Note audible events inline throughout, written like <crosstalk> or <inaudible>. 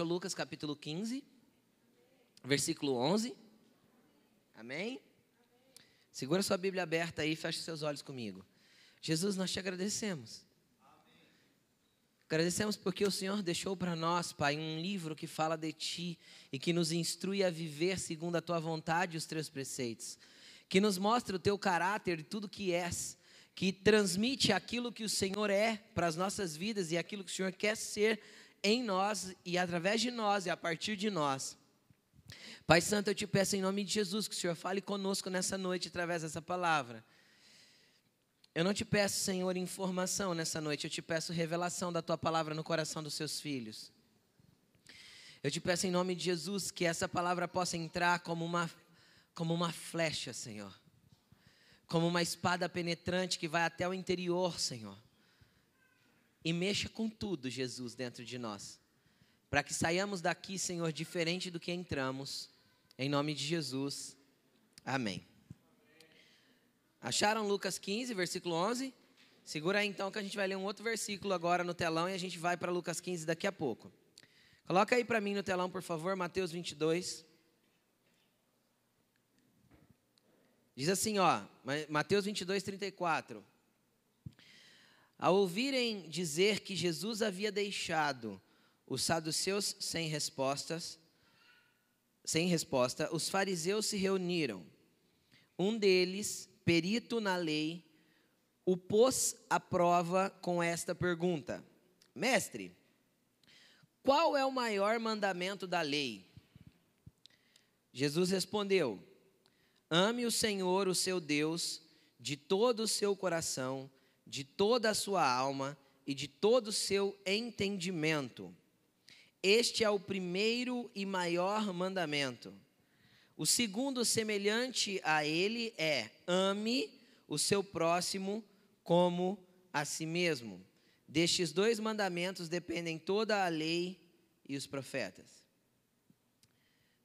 Achou Lucas capítulo 15, versículo 11? Amém? Segura sua Bíblia aberta aí, feche seus olhos comigo. Jesus, nós te agradecemos. Agradecemos porque o Senhor deixou para nós, Pai, um livro que fala de Ti e que nos instrui a viver segundo a Tua vontade e os Teus preceitos, que nos mostra o Teu caráter e tudo que és, que transmite aquilo que o Senhor é para as nossas vidas e aquilo que o Senhor quer ser em nós e através de nós e a partir de nós. Pai Santo, eu te peço em nome de Jesus que o Senhor fale conosco nessa noite através dessa palavra. Eu não te peço, Senhor, informação nessa noite, eu te peço revelação da tua palavra no coração dos seus filhos. Eu te peço em nome de Jesus que essa palavra possa entrar como uma, como uma flecha, Senhor. Como uma espada penetrante que vai até o interior, Senhor. E mexa com tudo, Jesus, dentro de nós. Para que saiamos daqui, Senhor, diferente do que entramos. Em nome de Jesus. Amém. Acharam Lucas 15, versículo 11? Segura aí então que a gente vai ler um outro versículo agora no telão e a gente vai para Lucas 15 daqui a pouco. Coloca aí para mim no telão, por favor, Mateus 22. Diz assim, ó, Mateus 22, 34. Ao ouvirem dizer que Jesus havia deixado os saduceus sem respostas, sem resposta, os fariseus se reuniram. Um deles, perito na lei, o pôs à prova com esta pergunta: Mestre, qual é o maior mandamento da lei? Jesus respondeu: Ame o Senhor, o seu Deus, de todo o seu coração, de toda a sua alma e de todo o seu entendimento. Este é o primeiro e maior mandamento. O segundo, semelhante a ele, é: ame o seu próximo como a si mesmo. Destes dois mandamentos dependem toda a lei e os profetas.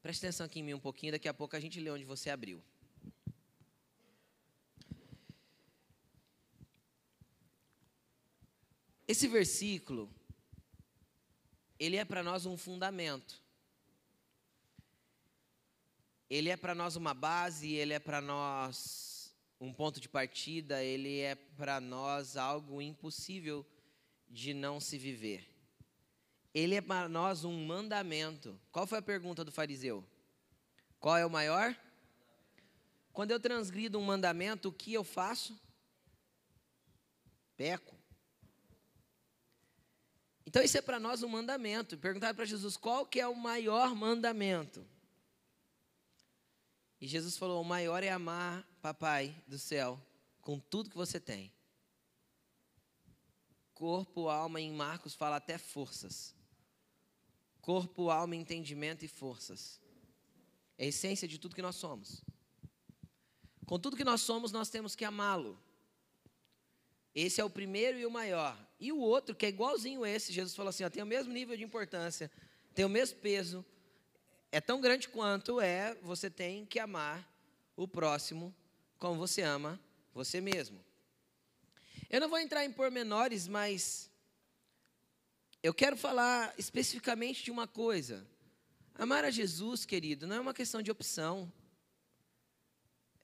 Preste atenção aqui em mim um pouquinho, daqui a pouco a gente lê onde você abriu. Esse versículo, ele é para nós um fundamento ele é para nós uma base, ele é para nós um ponto de partida, ele é para nós algo impossível de não se viver. Ele é para nós um mandamento. Qual foi a pergunta do fariseu? Qual é o maior? Quando eu transgrido um mandamento, o que eu faço? Peco. Então isso é para nós um mandamento. Perguntar para Jesus qual que é o maior mandamento. E Jesus falou: o maior é amar papai do céu com tudo que você tem. Corpo, alma, em Marcos fala até forças. Corpo, alma, entendimento e forças. É a essência de tudo que nós somos. Com tudo que nós somos, nós temos que amá-lo. Esse é o primeiro e o maior. E o outro, que é igualzinho esse, Jesus falou assim: ó, tem o mesmo nível de importância, tem o mesmo peso, é tão grande quanto é você tem que amar o próximo como você ama você mesmo. Eu não vou entrar em pormenores, mas eu quero falar especificamente de uma coisa. Amar a Jesus, querido, não é uma questão de opção,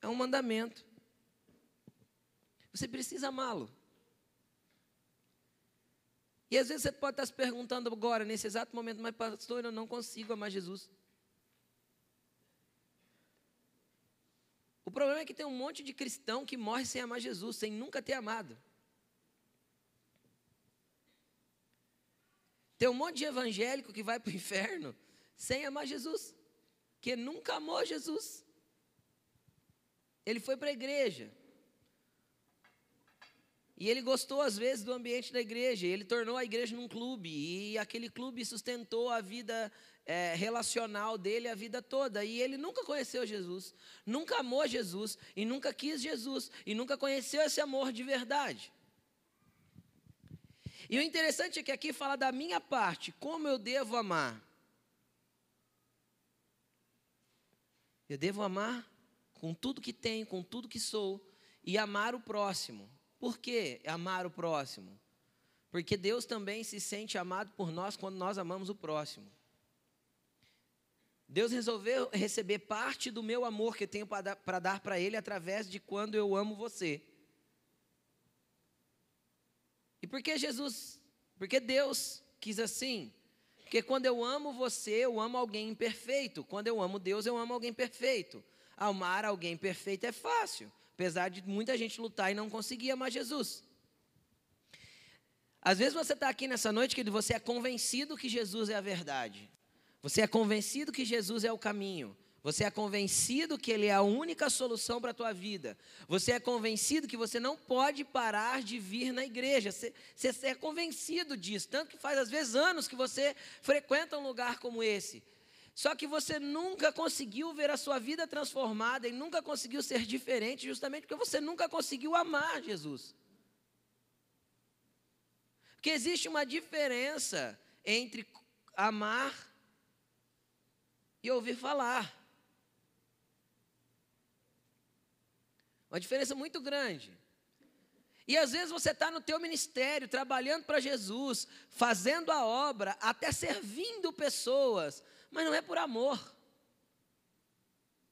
é um mandamento. Você precisa amá-lo. E às vezes você pode estar se perguntando agora, nesse exato momento, mas pastor, eu não consigo amar Jesus. O problema é que tem um monte de cristão que morre sem amar Jesus, sem nunca ter amado. Tem um monte de evangélico que vai para o <laughs> inferno sem amar Jesus, que nunca amou Jesus. Ele foi para a igreja. E ele gostou, às vezes, do ambiente da igreja. Ele tornou a igreja num clube. E aquele clube sustentou a vida é, relacional dele a vida toda. E ele nunca conheceu Jesus, nunca amou Jesus, e nunca quis Jesus, e nunca conheceu esse amor de verdade. E o interessante é que aqui fala da minha parte, como eu devo amar. Eu devo amar com tudo que tenho, com tudo que sou, e amar o próximo. Por que amar o próximo? Porque Deus também se sente amado por nós quando nós amamos o próximo. Deus resolveu receber parte do meu amor que eu tenho para dar para Ele através de quando eu amo você. E por que Jesus, porque Deus quis assim? Porque quando eu amo você, eu amo alguém imperfeito. Quando eu amo Deus, eu amo alguém perfeito. Amar alguém perfeito é fácil, apesar de muita gente lutar e não conseguir amar Jesus. Às vezes você está aqui nessa noite que você é convencido que Jesus é a verdade. Você é convencido que Jesus é o caminho. Você é convencido que Ele é a única solução para a tua vida. Você é convencido que você não pode parar de vir na igreja. Você, você é convencido disso. Tanto que faz, às vezes, anos que você frequenta um lugar como esse. Só que você nunca conseguiu ver a sua vida transformada e nunca conseguiu ser diferente, justamente porque você nunca conseguiu amar Jesus. Porque existe uma diferença entre amar e ouvir falar. Uma diferença muito grande. E às vezes você está no teu ministério, trabalhando para Jesus, fazendo a obra, até servindo pessoas, mas não é por amor.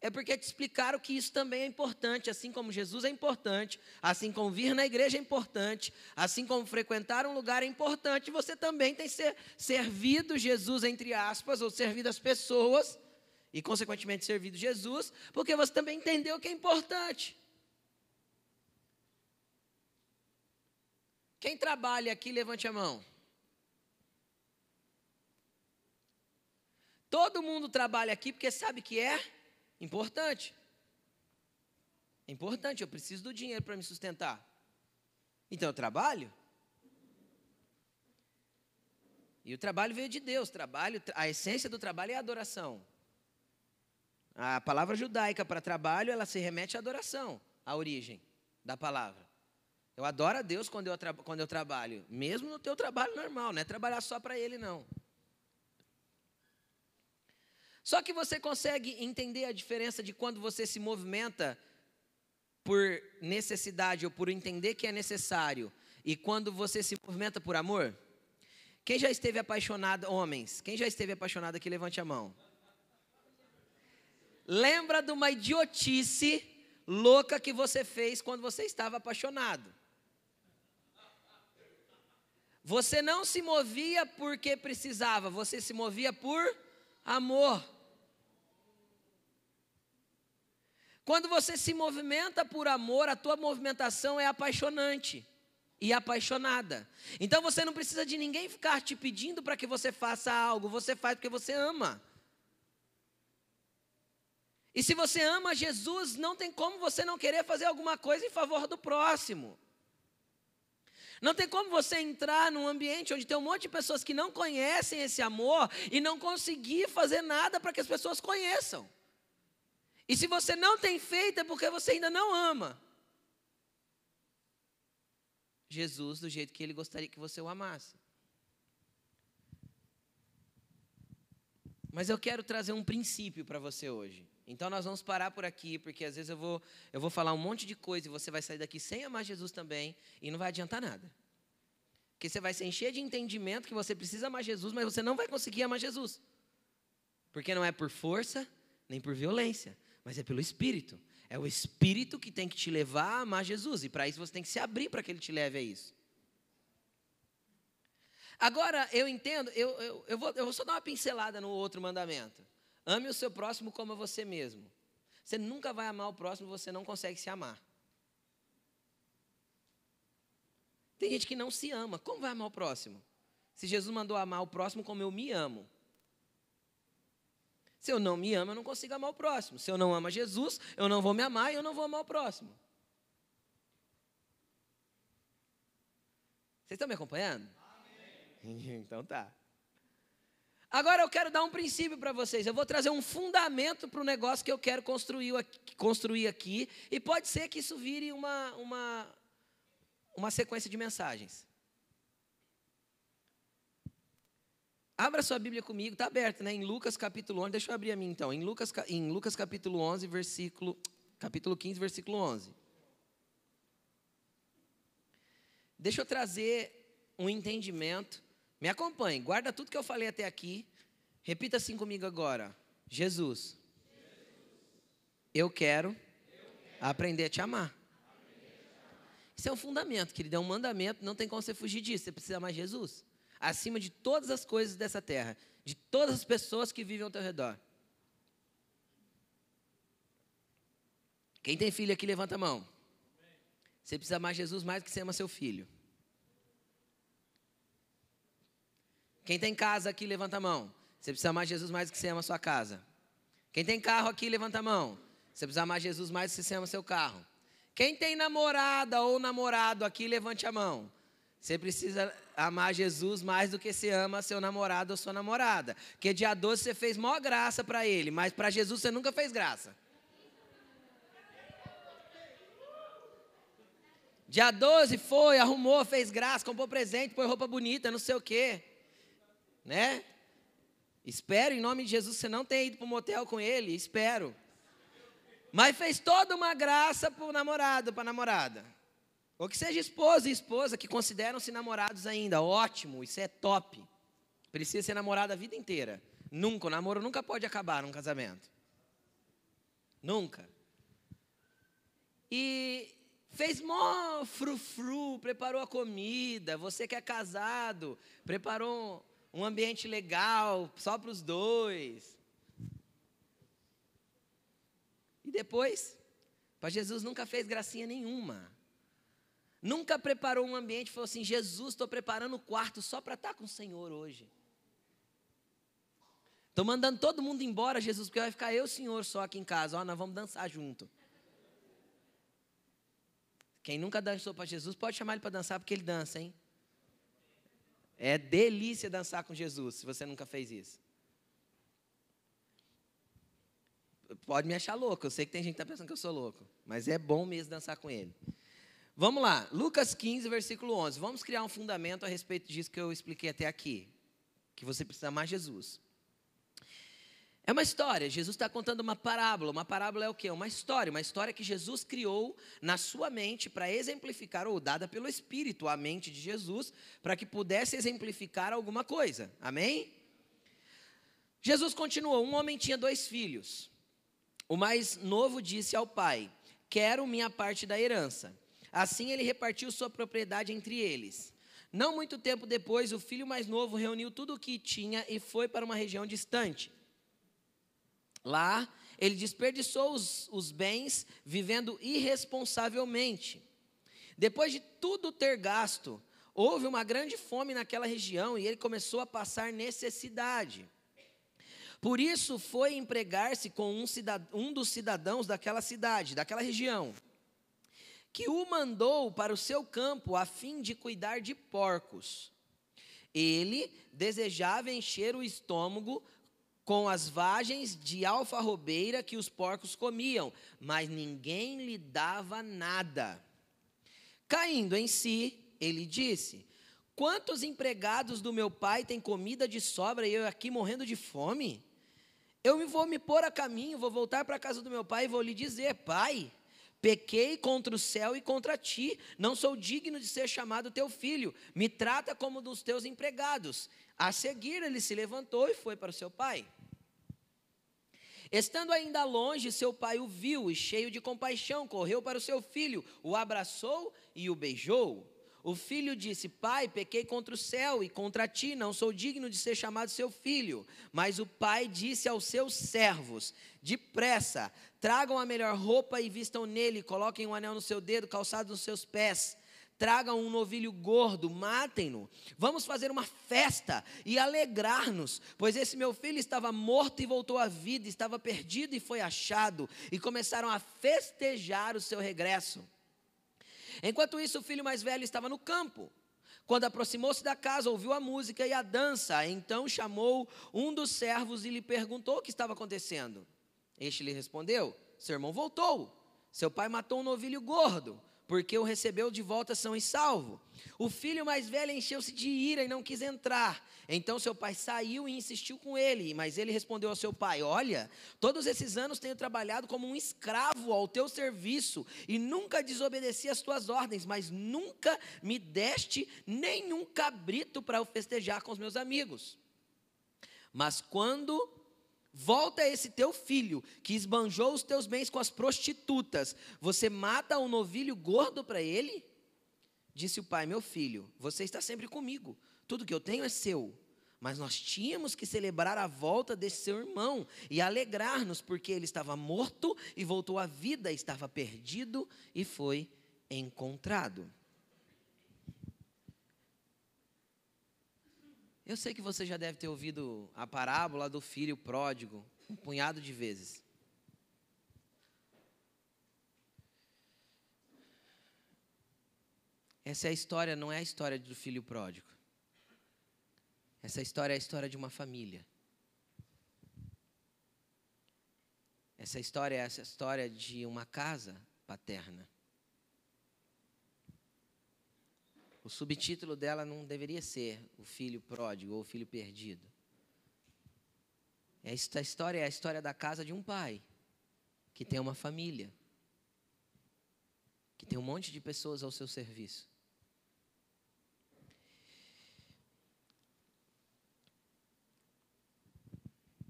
É porque te explicaram que isso também é importante, assim como Jesus é importante, assim como vir na igreja é importante, assim como frequentar um lugar é importante, você também tem ser servido Jesus, entre aspas, ou servido as pessoas, e consequentemente servido Jesus, porque você também entendeu que é importante. Quem trabalha aqui, levante a mão. Todo mundo trabalha aqui porque sabe que é Importante. É importante, eu preciso do dinheiro para me sustentar. Então eu trabalho. E o trabalho veio de Deus. Trabalho, a essência do trabalho é a adoração. A palavra judaica para trabalho, ela se remete à adoração, à origem da palavra. Eu adoro a Deus quando eu, quando eu trabalho, mesmo no teu trabalho normal, não é trabalhar só para Ele, não. Só que você consegue entender a diferença de quando você se movimenta por necessidade ou por entender que é necessário e quando você se movimenta por amor? Quem já esteve apaixonado, homens? Quem já esteve apaixonado aqui, levante a mão. Lembra de uma idiotice louca que você fez quando você estava apaixonado? Você não se movia porque precisava, você se movia por amor. Quando você se movimenta por amor, a tua movimentação é apaixonante e apaixonada. Então você não precisa de ninguém ficar te pedindo para que você faça algo, você faz porque você ama. E se você ama Jesus, não tem como você não querer fazer alguma coisa em favor do próximo. Não tem como você entrar num ambiente onde tem um monte de pessoas que não conhecem esse amor e não conseguir fazer nada para que as pessoas conheçam. E se você não tem feito, é porque você ainda não ama. Jesus do jeito que ele gostaria que você o amasse. Mas eu quero trazer um princípio para você hoje. Então nós vamos parar por aqui, porque às vezes eu vou, eu vou falar um monte de coisa e você vai sair daqui sem amar Jesus também e não vai adiantar nada. Porque você vai se encher de entendimento que você precisa amar Jesus, mas você não vai conseguir amar Jesus. Porque não é por força nem por violência, mas é pelo Espírito. É o Espírito que tem que te levar a amar Jesus, e para isso você tem que se abrir para que ele te leve a isso. Agora, eu entendo, eu, eu, eu, vou, eu vou só dar uma pincelada no outro mandamento. Ame o seu próximo como a você mesmo. Você nunca vai amar o próximo, você não consegue se amar. Tem gente que não se ama. Como vai amar o próximo? Se Jesus mandou amar o próximo como eu me amo. Se eu não me amo, eu não consigo amar o próximo. Se eu não amo Jesus, eu não vou me amar e eu não vou amar o próximo. Vocês estão me acompanhando? Amém. <laughs> Então tá. Agora eu quero dar um princípio para vocês. Eu vou trazer um fundamento para o negócio que eu quero construir aqui, construir aqui. E pode ser que isso vire uma, uma, uma sequência de mensagens. Abra sua Bíblia comigo, está aberta, né? Em Lucas capítulo 11, deixa eu abrir a mim então. Em Lucas, em Lucas capítulo 11, versículo, capítulo 15, versículo 11. Deixa eu trazer um entendimento. Me acompanhe, guarda tudo que eu falei até aqui. Repita assim comigo agora. Jesus, eu quero aprender a te amar. Isso é um fundamento, querido, é um mandamento, não tem como você fugir disso. Você precisa amar Jesus acima de todas as coisas dessa terra, de todas as pessoas que vivem ao teu redor. Quem tem filho aqui, levanta a mão. Você precisa amar Jesus mais do que você ama seu filho. Quem tem casa aqui, levanta a mão. Você precisa amar Jesus mais do que você ama sua casa. Quem tem carro aqui, levanta a mão. Você precisa amar Jesus mais do que você ama seu carro. Quem tem namorada ou namorado aqui, levante a mão. Você precisa amar Jesus mais do que você ama seu namorado ou sua namorada. Porque dia 12 você fez maior graça para ele, mas para Jesus você nunca fez graça. Dia 12 foi, arrumou, fez graça, comprou presente, pôs roupa bonita, não sei o quê. Né? Espero em nome de Jesus você não tenha ido para o motel com ele, espero. Mas fez toda uma graça para o namorado, para a namorada. Ou que seja esposa e esposa que consideram-se namorados ainda. Ótimo, isso é top. Precisa ser namorado a vida inteira. Nunca, o namoro nunca pode acabar num casamento. Nunca. E fez mó frufru, preparou a comida, você que é casado, preparou um ambiente legal só para os dois. E depois, para Jesus nunca fez gracinha nenhuma. Nunca preparou um ambiente e falou assim: Jesus, estou preparando o quarto só para estar tá com o Senhor hoje. Estou mandando todo mundo embora, Jesus, porque vai ficar eu e o Senhor só aqui em casa. Ó, nós vamos dançar junto. Quem nunca dançou para Jesus, pode chamar ele para dançar, porque ele dança, hein? É delícia dançar com Jesus, se você nunca fez isso. Pode me achar louco, eu sei que tem gente que está pensando que eu sou louco, mas é bom mesmo dançar com ele. Vamos lá, Lucas 15, versículo 11. Vamos criar um fundamento a respeito disso que eu expliquei até aqui. Que você precisa amar Jesus. É uma história, Jesus está contando uma parábola. Uma parábola é o quê? Uma história, uma história que Jesus criou na sua mente para exemplificar, ou dada pelo Espírito à mente de Jesus, para que pudesse exemplificar alguma coisa. Amém? Jesus continuou: um homem tinha dois filhos. O mais novo disse ao pai: Quero minha parte da herança. Assim ele repartiu sua propriedade entre eles. Não muito tempo depois, o filho mais novo reuniu tudo o que tinha e foi para uma região distante. Lá, ele desperdiçou os, os bens vivendo irresponsavelmente. Depois de tudo ter gasto, houve uma grande fome naquela região e ele começou a passar necessidade. Por isso foi empregar-se com um, um, dos cidadãos daquela cidade, daquela região, que o mandou para o seu campo a fim de cuidar de porcos. Ele desejava encher o estômago com as vagens de alfarrobeira que os porcos comiam, mas ninguém lhe dava nada. Caindo em si, ele disse: Quantos empregados do meu pai têm comida de sobra e eu aqui morrendo de fome? Eu vou me pôr a caminho, vou voltar para a casa do meu pai e vou lhe dizer: Pai, pequei contra o céu e contra ti, não sou digno de ser chamado teu filho, me trata como dos teus empregados. A seguir, ele se levantou e foi para o seu pai. Estando ainda longe, seu pai o viu e, cheio de compaixão, correu para o seu filho, o abraçou e o beijou. O filho disse: Pai, pequei contra o céu e contra ti, não sou digno de ser chamado seu filho. Mas o pai disse aos seus servos: Depressa, tragam a melhor roupa e vistam nele, coloquem um anel no seu dedo, calçado nos seus pés tragam um novilho gordo, matem-no. Vamos fazer uma festa e alegrar-nos, pois esse meu filho estava morto e voltou à vida, estava perdido e foi achado. E começaram a festejar o seu regresso. Enquanto isso, o filho mais velho estava no campo. Quando aproximou-se da casa, ouviu a música e a dança. Então chamou um dos servos e lhe perguntou o que estava acontecendo. Este lhe respondeu: Seu irmão voltou. Seu pai matou um novilho gordo porque o recebeu de volta são e salvo. O filho mais velho encheu-se de ira e não quis entrar. Então seu pai saiu e insistiu com ele, mas ele respondeu ao seu pai: Olha, todos esses anos tenho trabalhado como um escravo ao teu serviço e nunca desobedeci às tuas ordens, mas nunca me deste nenhum cabrito para eu festejar com os meus amigos. Mas quando Volta esse teu filho que esbanjou os teus bens com as prostitutas. Você mata um novilho gordo para ele? Disse o pai: Meu filho, você está sempre comigo. Tudo que eu tenho é seu. Mas nós tínhamos que celebrar a volta desse seu irmão e alegrar-nos, porque ele estava morto e voltou à vida, estava perdido e foi encontrado. Eu sei que você já deve ter ouvido a parábola do filho pródigo um punhado de vezes. Essa é a história, não é a história do filho pródigo. Essa história é a história de uma família. Essa história é essa história de uma casa paterna. O subtítulo dela não deveria ser O Filho Pródigo ou O Filho Perdido. Esta história é a história da casa de um pai que tem uma família, que tem um monte de pessoas ao seu serviço.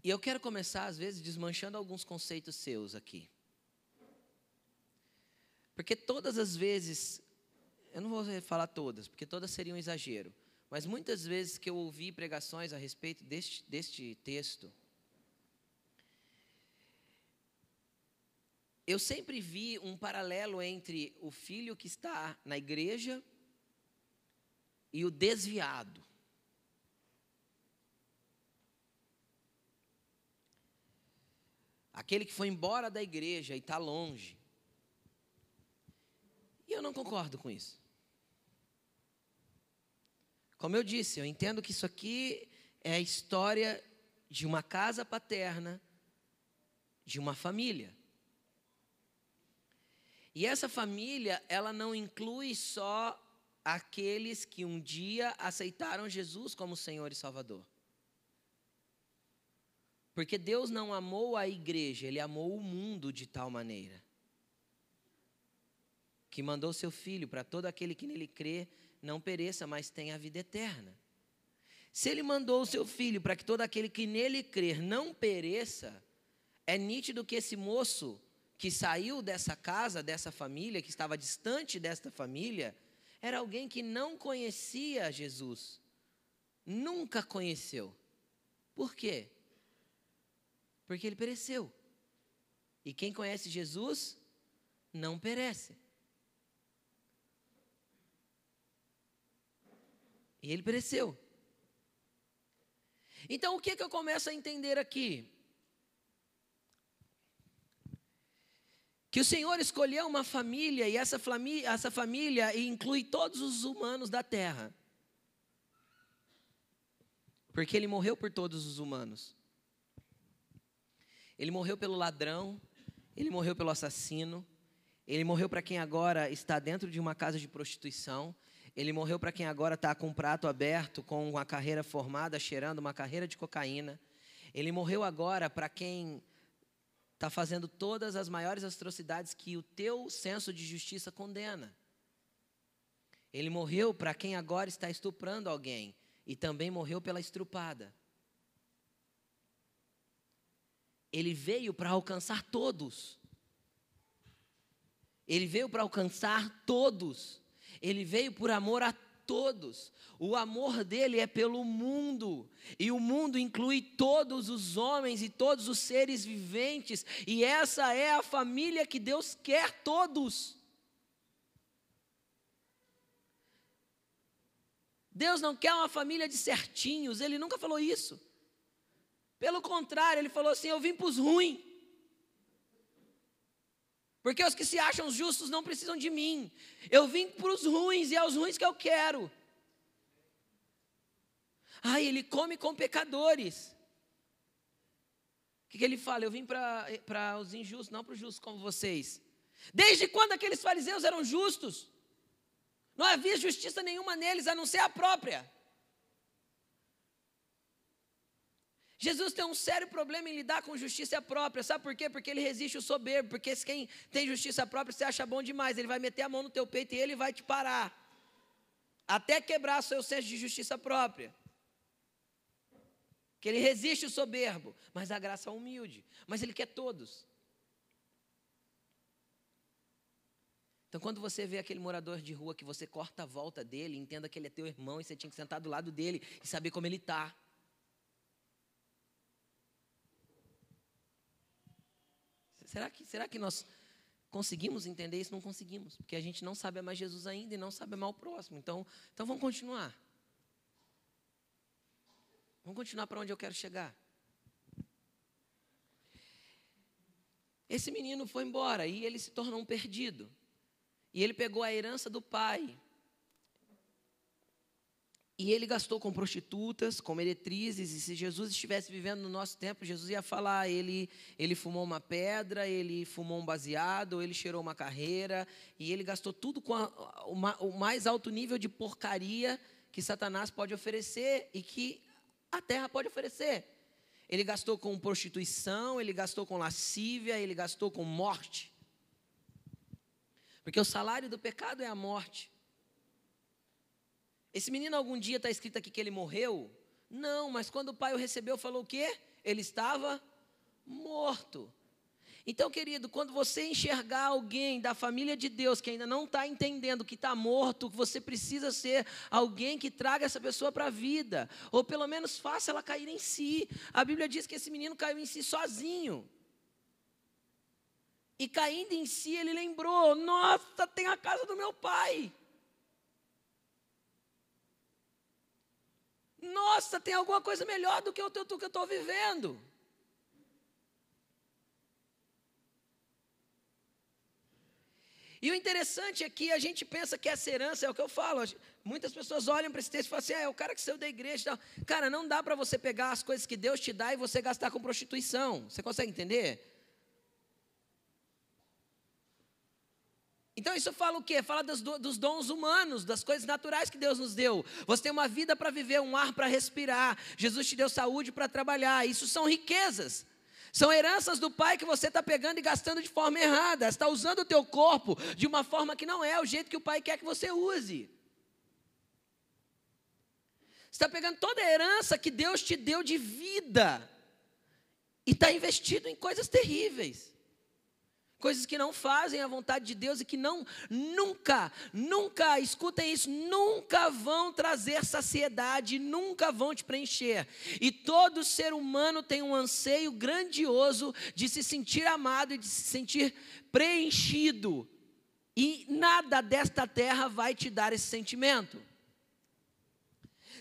E eu quero começar, às vezes, desmanchando alguns conceitos seus aqui. Porque todas as vezes eu não vou falar todas, porque todas seriam um exagero, mas muitas vezes que eu ouvi pregações a respeito deste, deste texto, eu sempre vi um paralelo entre o filho que está na igreja e o desviado. Aquele que foi embora da igreja e está longe. E eu não concordo com isso. Como eu disse, eu entendo que isso aqui é a história de uma casa paterna, de uma família. E essa família, ela não inclui só aqueles que um dia aceitaram Jesus como Senhor e Salvador. Porque Deus não amou a igreja, Ele amou o mundo de tal maneira que mandou seu filho para todo aquele que nele crê não pereça, mas tenha a vida eterna. Se ele mandou o seu filho para que todo aquele que nele crer não pereça, é nítido que esse moço que saiu dessa casa, dessa família, que estava distante desta família, era alguém que não conhecia Jesus. Nunca conheceu. Por quê? Porque ele pereceu. E quem conhece Jesus não perece. E ele pereceu. Então o que, que eu começo a entender aqui? Que o Senhor escolheu uma família e essa família, essa família inclui todos os humanos da terra. Porque ele morreu por todos os humanos. Ele morreu pelo ladrão, ele morreu pelo assassino, ele morreu para quem agora está dentro de uma casa de prostituição, ele morreu para quem agora está com um prato aberto, com uma carreira formada, cheirando uma carreira de cocaína. Ele morreu agora para quem está fazendo todas as maiores atrocidades que o teu senso de justiça condena. Ele morreu para quem agora está estuprando alguém e também morreu pela estrupada. Ele veio para alcançar todos. Ele veio para alcançar todos. Ele veio por amor a todos. O amor dele é pelo mundo, e o mundo inclui todos os homens e todos os seres viventes, e essa é a família que Deus quer todos. Deus não quer uma família de certinhos, ele nunca falou isso. Pelo contrário, ele falou assim: Eu vim para os ruins. Porque os que se acham justos não precisam de mim. Eu vim para os ruins e é os ruins que eu quero. Ai, ele come com pecadores. O que, que ele fala? Eu vim para os injustos, não para os justos como vocês. Desde quando aqueles fariseus eram justos? Não havia justiça nenhuma neles, a não ser a própria. Jesus tem um sério problema em lidar com justiça própria. Sabe por quê? Porque ele resiste o soberbo. Porque quem tem justiça própria você acha bom demais. Ele vai meter a mão no teu peito e ele vai te parar. Até quebrar seu senso de justiça própria. Que ele resiste o soberbo. Mas a graça é humilde. Mas ele quer todos. Então, quando você vê aquele morador de rua que você corta a volta dele, entenda que ele é teu irmão e você tinha que sentar do lado dele e saber como ele está. Será que, será que nós conseguimos entender isso? Não conseguimos, porque a gente não sabe amar Jesus ainda e não sabe amar o próximo. Então, então vamos continuar. Vamos continuar para onde eu quero chegar. Esse menino foi embora e ele se tornou um perdido. E ele pegou a herança do pai. E ele gastou com prostitutas, com meretrizes, e se Jesus estivesse vivendo no nosso tempo, Jesus ia falar: ele, ele fumou uma pedra, ele fumou um baseado, ele cheirou uma carreira, e ele gastou tudo com a, o mais alto nível de porcaria que Satanás pode oferecer e que a terra pode oferecer. Ele gastou com prostituição, ele gastou com lascívia, ele gastou com morte. Porque o salário do pecado é a morte. Esse menino algum dia está escrito aqui que ele morreu? Não, mas quando o pai o recebeu, falou o quê? Ele estava morto. Então, querido, quando você enxergar alguém da família de Deus que ainda não está entendendo que está morto, você precisa ser alguém que traga essa pessoa para a vida, ou pelo menos faça ela cair em si. A Bíblia diz que esse menino caiu em si sozinho. E caindo em si, ele lembrou: Nossa, tem a casa do meu pai. Nossa, tem alguma coisa melhor do que o que eu estou vivendo. E o interessante é que a gente pensa que essa herança é o que eu falo. Muitas pessoas olham para esse texto e falam assim: ah, é o cara que saiu da igreja. Cara, não dá para você pegar as coisas que Deus te dá e você gastar com prostituição. Você consegue entender? Então isso fala o quê? Fala dos, dos, dons humanos, das coisas naturais que Deus nos deu. Você tem uma vida para viver, um ar para respirar. Jesus te deu saúde para trabalhar. Isso são riquezas. São heranças do Pai que você está pegando e gastando de forma errada. Está usando o teu corpo de uma forma que não é o jeito que o Pai quer que você use. Está pegando toda a herança que Deus te deu de vida e está investido em coisas terríveis coisas que não fazem a vontade de Deus e que não, nunca, nunca, escutem isso, nunca vão trazer saciedade, nunca vão te preencher. E todo ser humano tem um anseio grandioso de se sentir amado e de se sentir preenchido. E nada desta terra vai te dar esse sentimento.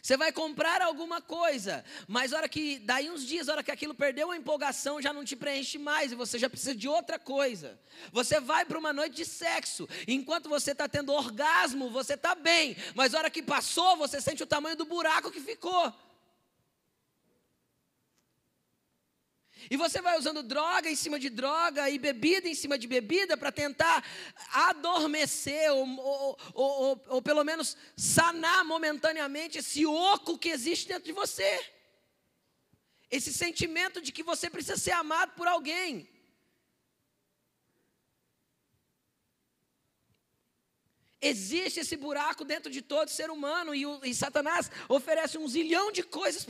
Você vai comprar alguma coisa, mas hora que daí uns dias, hora que aquilo perdeu a empolgação, já não te preenche mais e você já precisa de outra coisa. Você vai para uma noite de sexo, enquanto você está tendo orgasmo, você está bem, mas hora que passou, você sente o tamanho do buraco que ficou. E você vai usando droga em cima de droga e bebida em cima de bebida para tentar adormecer ou, ou, ou, ou, pelo menos sanar momentaneamente esse oco que existe dentro de você. Esse sentimento de que você precisa ser amado por alguém. Existe esse buraco dentro de todo ser humano e, o, e Satanás oferece um zilhão de coisas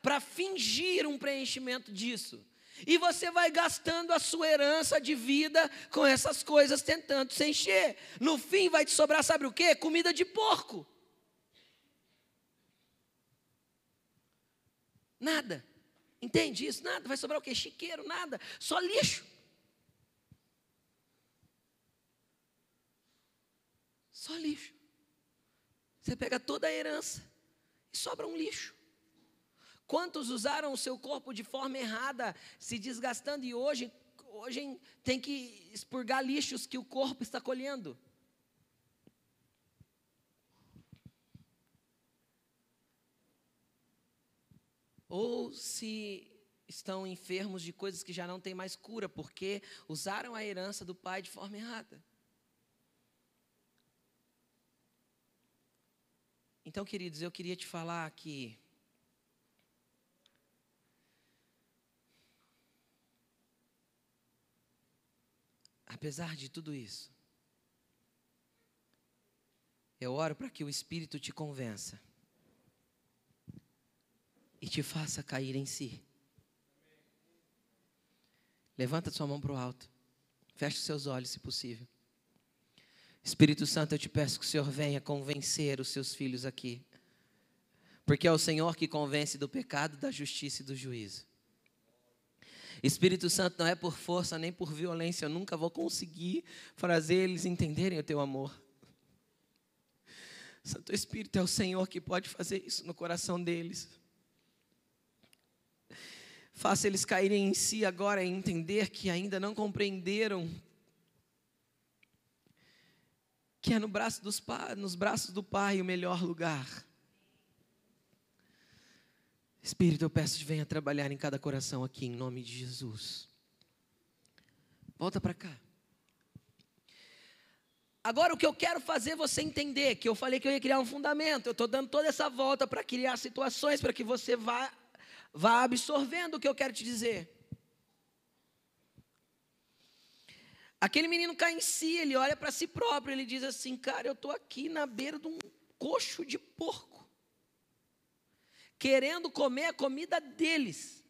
para fingir um preenchimento disso. E você vai gastando a sua herança de vida com essas coisas, tentando se encher. No fim, vai te sobrar, sabe o quê? Comida de porco. Nada. Entende isso? Nada. Vai sobrar o quê? Chiqueiro, nada. Só lixo. Só lixo. Você pega toda a herança e sobra um lixo. Quantos usaram o seu corpo de forma errada, se desgastando e hoje, hoje tem que expurgar lixos que o corpo está colhendo? Ou se estão enfermos de coisas que já não têm mais cura, porque usaram a herança do pai de forma errada. Então, queridos, eu queria te falar que apesar de tudo isso, eu oro para que o Espírito te convença e te faça cair em si. Levanta sua mão para o alto. Feche seus olhos, se possível. Espírito Santo, eu te peço que o Senhor venha convencer os seus filhos aqui. Porque é o Senhor que convence do pecado, da justiça e do juízo. Espírito Santo, não é por força nem por violência, eu nunca vou conseguir fazer eles entenderem o teu amor. Santo Espírito é o Senhor que pode fazer isso no coração deles. Faça eles caírem em si agora e entender que ainda não compreenderam que é no braço dos, nos braços do Pai o melhor lugar. Espírito, eu peço que venha trabalhar em cada coração aqui, em nome de Jesus. Volta para cá. Agora, o que eu quero fazer você entender, que eu falei que eu ia criar um fundamento, eu estou dando toda essa volta para criar situações para que você vá, vá absorvendo o que eu quero te dizer. Aquele menino cai em si, ele olha para si próprio, ele diz assim: Cara, eu estou aqui na beira de um coxo de porco querendo comer a comida deles.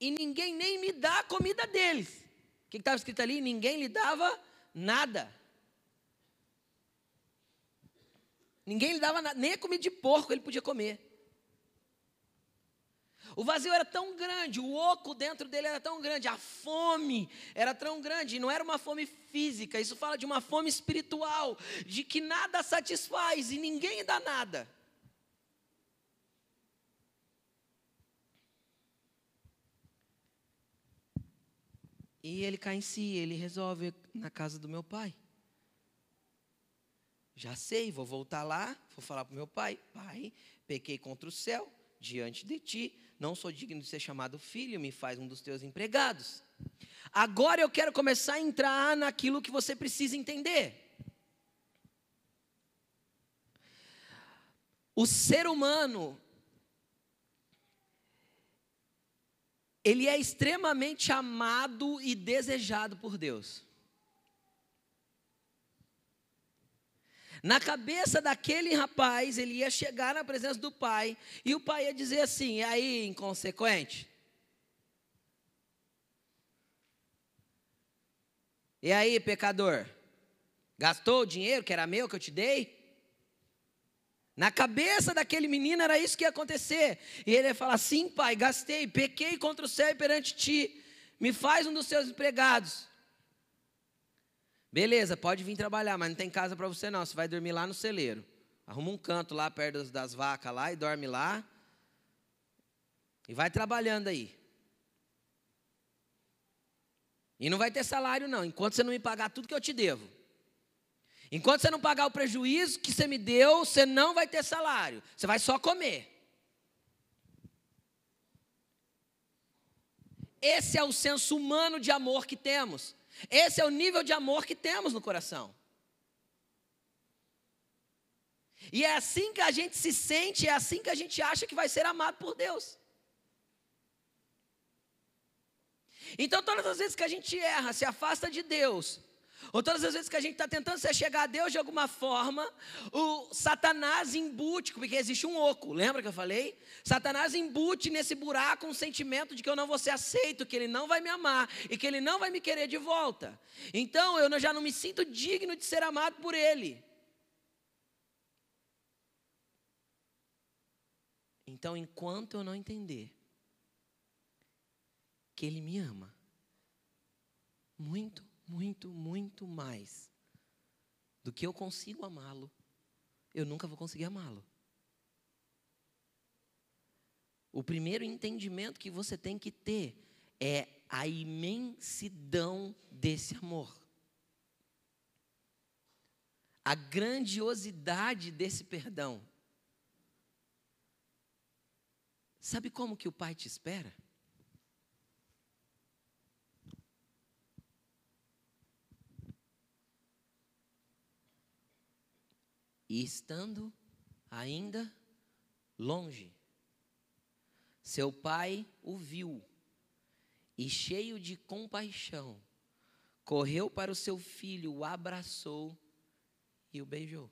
E ninguém nem me dá a comida deles. O que estava escrito ali? Ninguém lhe dava nada. Ninguém lhe dava nada, nem a comida de porco ele podia comer. O vazio era tão grande, o oco dentro dele era tão grande, a fome era tão grande, não era uma fome física, isso fala de uma fome espiritual, de que nada satisfaz e ninguém dá nada. E ele cai em si, ele resolve na casa do meu pai. Já sei, vou voltar lá, vou falar para o meu pai: Pai, pequei contra o céu diante de ti, não sou digno de ser chamado filho, me faz um dos teus empregados. Agora eu quero começar a entrar naquilo que você precisa entender. O ser humano, ele é extremamente amado e desejado por Deus. Na cabeça daquele rapaz, ele ia chegar na presença do pai, e o pai ia dizer assim: e aí, inconsequente? E aí, pecador? Gastou o dinheiro que era meu, que eu te dei? Na cabeça daquele menino era isso que ia acontecer. E ele ia falar: Sim, pai, gastei, pequei contra o céu e perante ti. Me faz um dos seus empregados. Beleza, pode vir trabalhar, mas não tem casa para você não. Você vai dormir lá no celeiro. Arruma um canto lá perto das, vacas lá e dorme lá. E vai trabalhando aí. E não vai ter salário não, enquanto você não me pagar tudo que eu te devo. Enquanto você não pagar o prejuízo que você me deu, você não vai ter salário. Você vai só comer. Esse é o senso humano de amor que temos. Esse é o nível de amor que temos no coração. E é assim que a gente se sente, é assim que a gente acha que vai ser amado por Deus. Então, todas as vezes que a gente erra, se afasta de Deus, ou todas as vezes que a gente está tentando se chegar a Deus de alguma forma, o Satanás embute, porque existe um oco, lembra que eu falei? Satanás embute nesse buraco um sentimento de que eu não vou ser aceito, que ele não vai me amar e que ele não vai me querer de volta. Então eu já não me sinto digno de ser amado por ele. Então, enquanto eu não entender que ele me ama, muito muito, muito mais do que eu consigo amá-lo, eu nunca vou conseguir amá-lo. O primeiro entendimento que você tem que ter é a imensidão desse amor. A grandiosidade desse perdão. Sabe como que o Pai te espera? E estando ainda longe, seu pai o viu e, cheio de compaixão, correu para o seu filho, o abraçou e o beijou.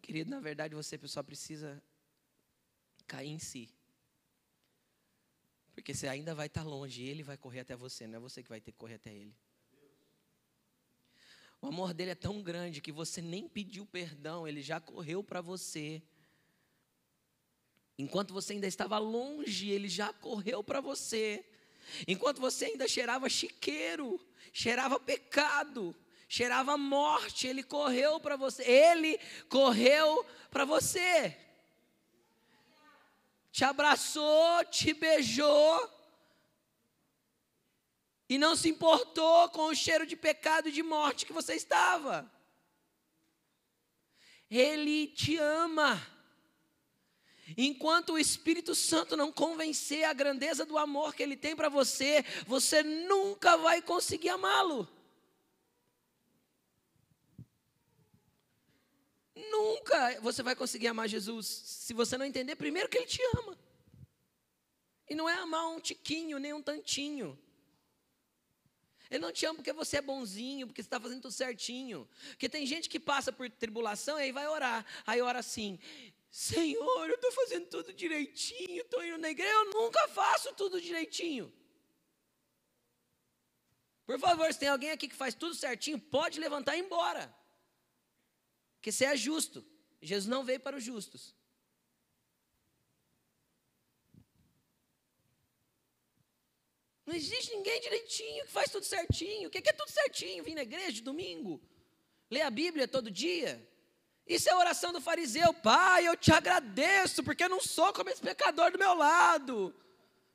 Querido, na verdade você só precisa cair em si. Porque você ainda vai estar longe, ele vai correr até você, não é você que vai ter que correr até ele. O amor dele é tão grande que você nem pediu perdão, ele já correu para você. Enquanto você ainda estava longe, ele já correu para você. Enquanto você ainda cheirava chiqueiro, cheirava pecado, cheirava morte, ele correu para você. Ele correu para você. Te abraçou, te beijou e não se importou com o cheiro de pecado e de morte que você estava. Ele te ama. Enquanto o Espírito Santo não convencer a grandeza do amor que ele tem para você, você nunca vai conseguir amá-lo. Nunca você vai conseguir amar Jesus se você não entender primeiro que ele te ama. E não é amar um tiquinho, nem um tantinho. Ele não te ama porque você é bonzinho, porque você está fazendo tudo certinho. Porque tem gente que passa por tribulação e aí vai orar. Aí ora assim: Senhor, eu estou fazendo tudo direitinho, estou indo na igreja, eu nunca faço tudo direitinho. Por favor, se tem alguém aqui que faz tudo certinho, pode levantar e ir embora. Porque você é justo. Jesus não veio para os justos. Não existe ninguém direitinho que faz tudo certinho. O que é tudo certinho? Vir na igreja de domingo? Ler a Bíblia todo dia? Isso é a oração do fariseu. Pai, eu te agradeço, porque eu não sou como esse pecador do meu lado.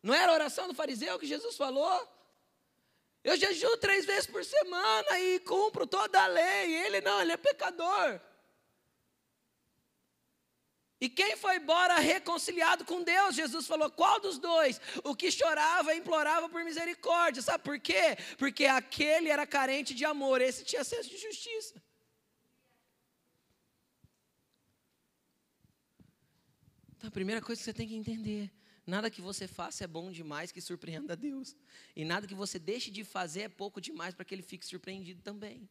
Não era a oração do fariseu que Jesus falou? Eu jejuo três vezes por semana e cumpro toda a lei. Ele não, ele é pecador. E quem foi embora reconciliado com Deus? Jesus falou: qual dos dois? O que chorava e implorava por misericórdia. Sabe por quê? Porque aquele era carente de amor, esse tinha senso de justiça. Então a primeira coisa que você tem que entender: nada que você faça é bom demais que surpreenda a Deus. E nada que você deixe de fazer é pouco demais para que ele fique surpreendido também.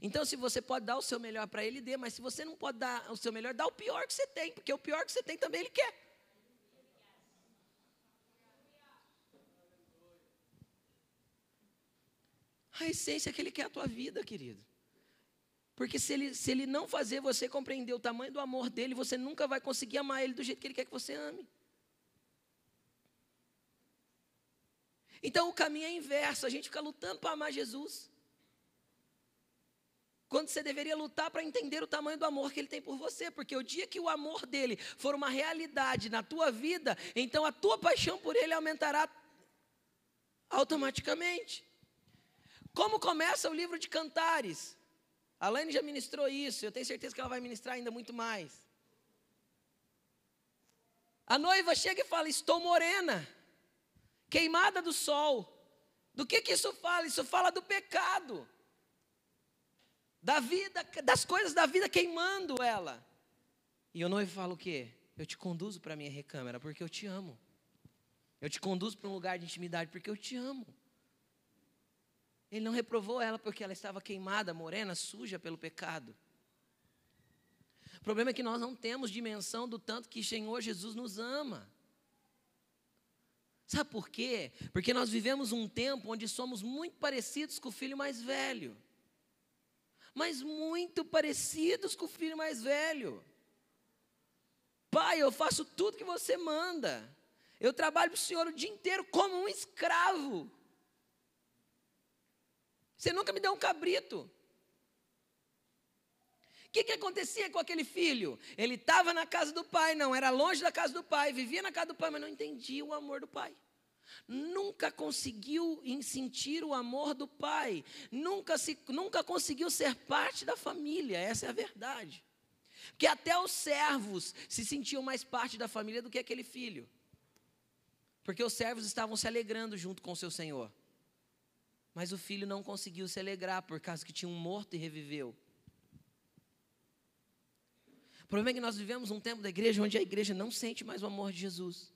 Então, se você pode dar o seu melhor para ele, dê, mas se você não pode dar o seu melhor, dá o pior que você tem, porque o pior que você tem também ele quer. A essência é que ele quer a tua vida, querido. Porque se ele, se ele não fazer você compreender o tamanho do amor dele, você nunca vai conseguir amar ele do jeito que ele quer que você ame. Então o caminho é inverso, a gente fica lutando para amar Jesus quando você deveria lutar para entender o tamanho do amor que ele tem por você, porque o dia que o amor dele for uma realidade na tua vida, então a tua paixão por ele aumentará automaticamente. Como começa o livro de Cantares? A Laine já ministrou isso, eu tenho certeza que ela vai ministrar ainda muito mais. A noiva chega e fala: Estou morena, queimada do sol. Do que, que isso fala? Isso fala do pecado da vida, das coisas da vida queimando ela. E o noivo fala o quê? Eu te conduzo para a minha recâmara porque eu te amo. Eu te conduzo para um lugar de intimidade porque eu te amo. Ele não reprovou ela porque ela estava queimada, morena, suja pelo pecado. O problema é que nós não temos dimensão do tanto que Senhor Jesus nos ama. Sabe por quê? Porque nós vivemos um tempo onde somos muito parecidos com o filho mais velho mas muito parecidos com o filho mais velho. Pai, eu faço tudo que você manda. Eu trabalho para o Senhor o dia inteiro como um escravo. Você nunca me deu um cabrito. O que, que acontecia com aquele filho? Ele estava na casa do pai, não, era longe da casa do pai, vivia na casa do pai, mas não entendia o amor do pai nunca conseguiu sentir o amor do pai, nunca, se, nunca conseguiu ser parte da família, essa é a verdade. Porque até os servos se sentiam mais parte da família do que aquele filho. Porque os servos estavam se alegrando junto com seu senhor. Mas o filho não conseguiu se alegrar por causa que tinha um morto e reviveu. O problema é que nós vivemos um tempo da igreja onde a igreja não sente mais o amor de Jesus.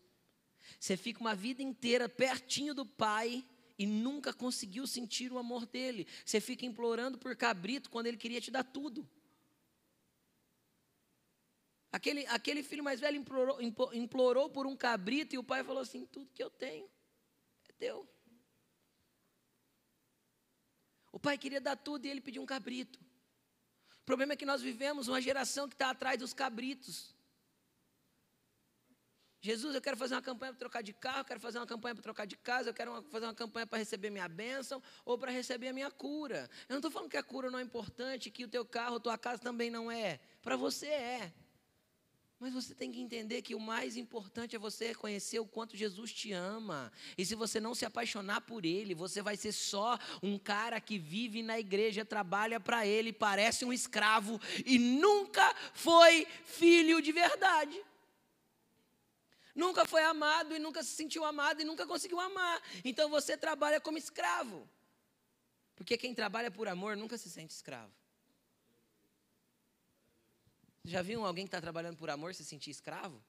Você fica uma vida inteira pertinho do Pai e nunca conseguiu sentir o amor dele. Você fica implorando por cabrito quando ele queria te dar tudo. Aquele, aquele filho mais velho implorou, implorou por um cabrito e o pai falou assim: tudo que eu tenho é teu. O pai queria dar tudo e ele pediu um cabrito. O problema é que nós vivemos uma geração que está atrás dos cabritos. Jesus, eu quero fazer uma campanha para trocar de carro, eu quero fazer uma campanha para trocar de casa, eu quero uma, fazer uma campanha para receber minha bênção ou para receber a minha cura. Eu não estou falando que a cura não é importante, que o teu carro, a tua casa também não é. Para você é. Mas você tem que entender que o mais importante é você reconhecer o quanto Jesus te ama. E se você não se apaixonar por Ele, você vai ser só um cara que vive na igreja, trabalha para Ele, parece um escravo e nunca foi filho de verdade. Nunca foi amado e nunca se sentiu amado e nunca conseguiu amar. Então você trabalha como escravo. Porque quem trabalha por amor nunca se sente escravo. Já viu alguém que está trabalhando por amor se sentir escravo?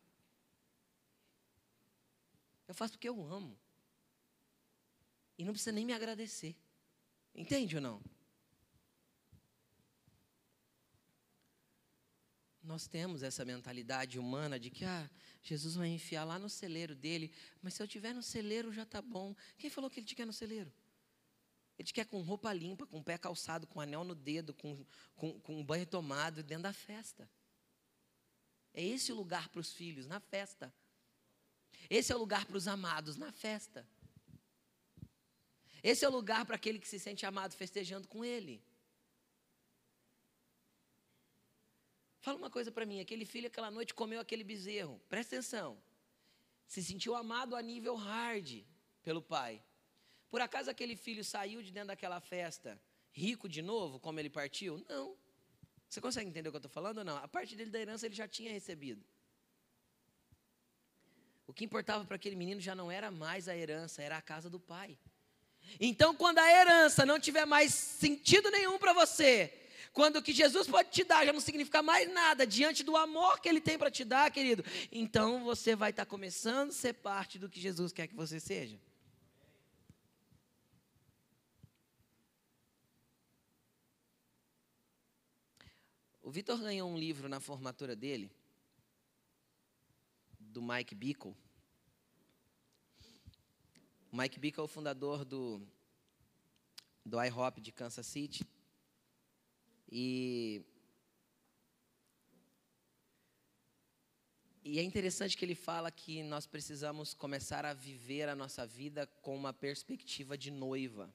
Eu faço porque eu amo. E não precisa nem me agradecer. Entende ou não? Nós temos essa mentalidade humana de que ah, Jesus vai enfiar lá no celeiro dele, mas se eu tiver no celeiro já está bom. Quem falou que ele te quer no celeiro? Ele te quer com roupa limpa, com pé calçado, com anel no dedo, com, com, com banho tomado dentro da festa. É esse o lugar para os filhos, na festa. Esse é o lugar para os amados, na festa. Esse é o lugar para aquele que se sente amado, festejando com ele. Fala uma coisa para mim: aquele filho, aquela noite, comeu aquele bezerro. Presta atenção. Se sentiu amado a nível hard pelo pai. Por acaso aquele filho saiu de dentro daquela festa rico de novo, como ele partiu? Não. Você consegue entender o que eu estou falando ou não? A parte dele da herança ele já tinha recebido. O que importava para aquele menino já não era mais a herança, era a casa do pai. Então, quando a herança não tiver mais sentido nenhum para você, quando o que Jesus pode te dar já não significa mais nada diante do amor que Ele tem para te dar, querido, então você vai estar tá começando a ser parte do que Jesus quer que você seja. O Vitor ganhou um livro na formatura dele, do Mike Bickle. O Mike Bickle é o fundador do, do IHOP de Kansas City. E, e é interessante que ele fala que nós precisamos começar a viver a nossa vida com uma perspectiva de noiva.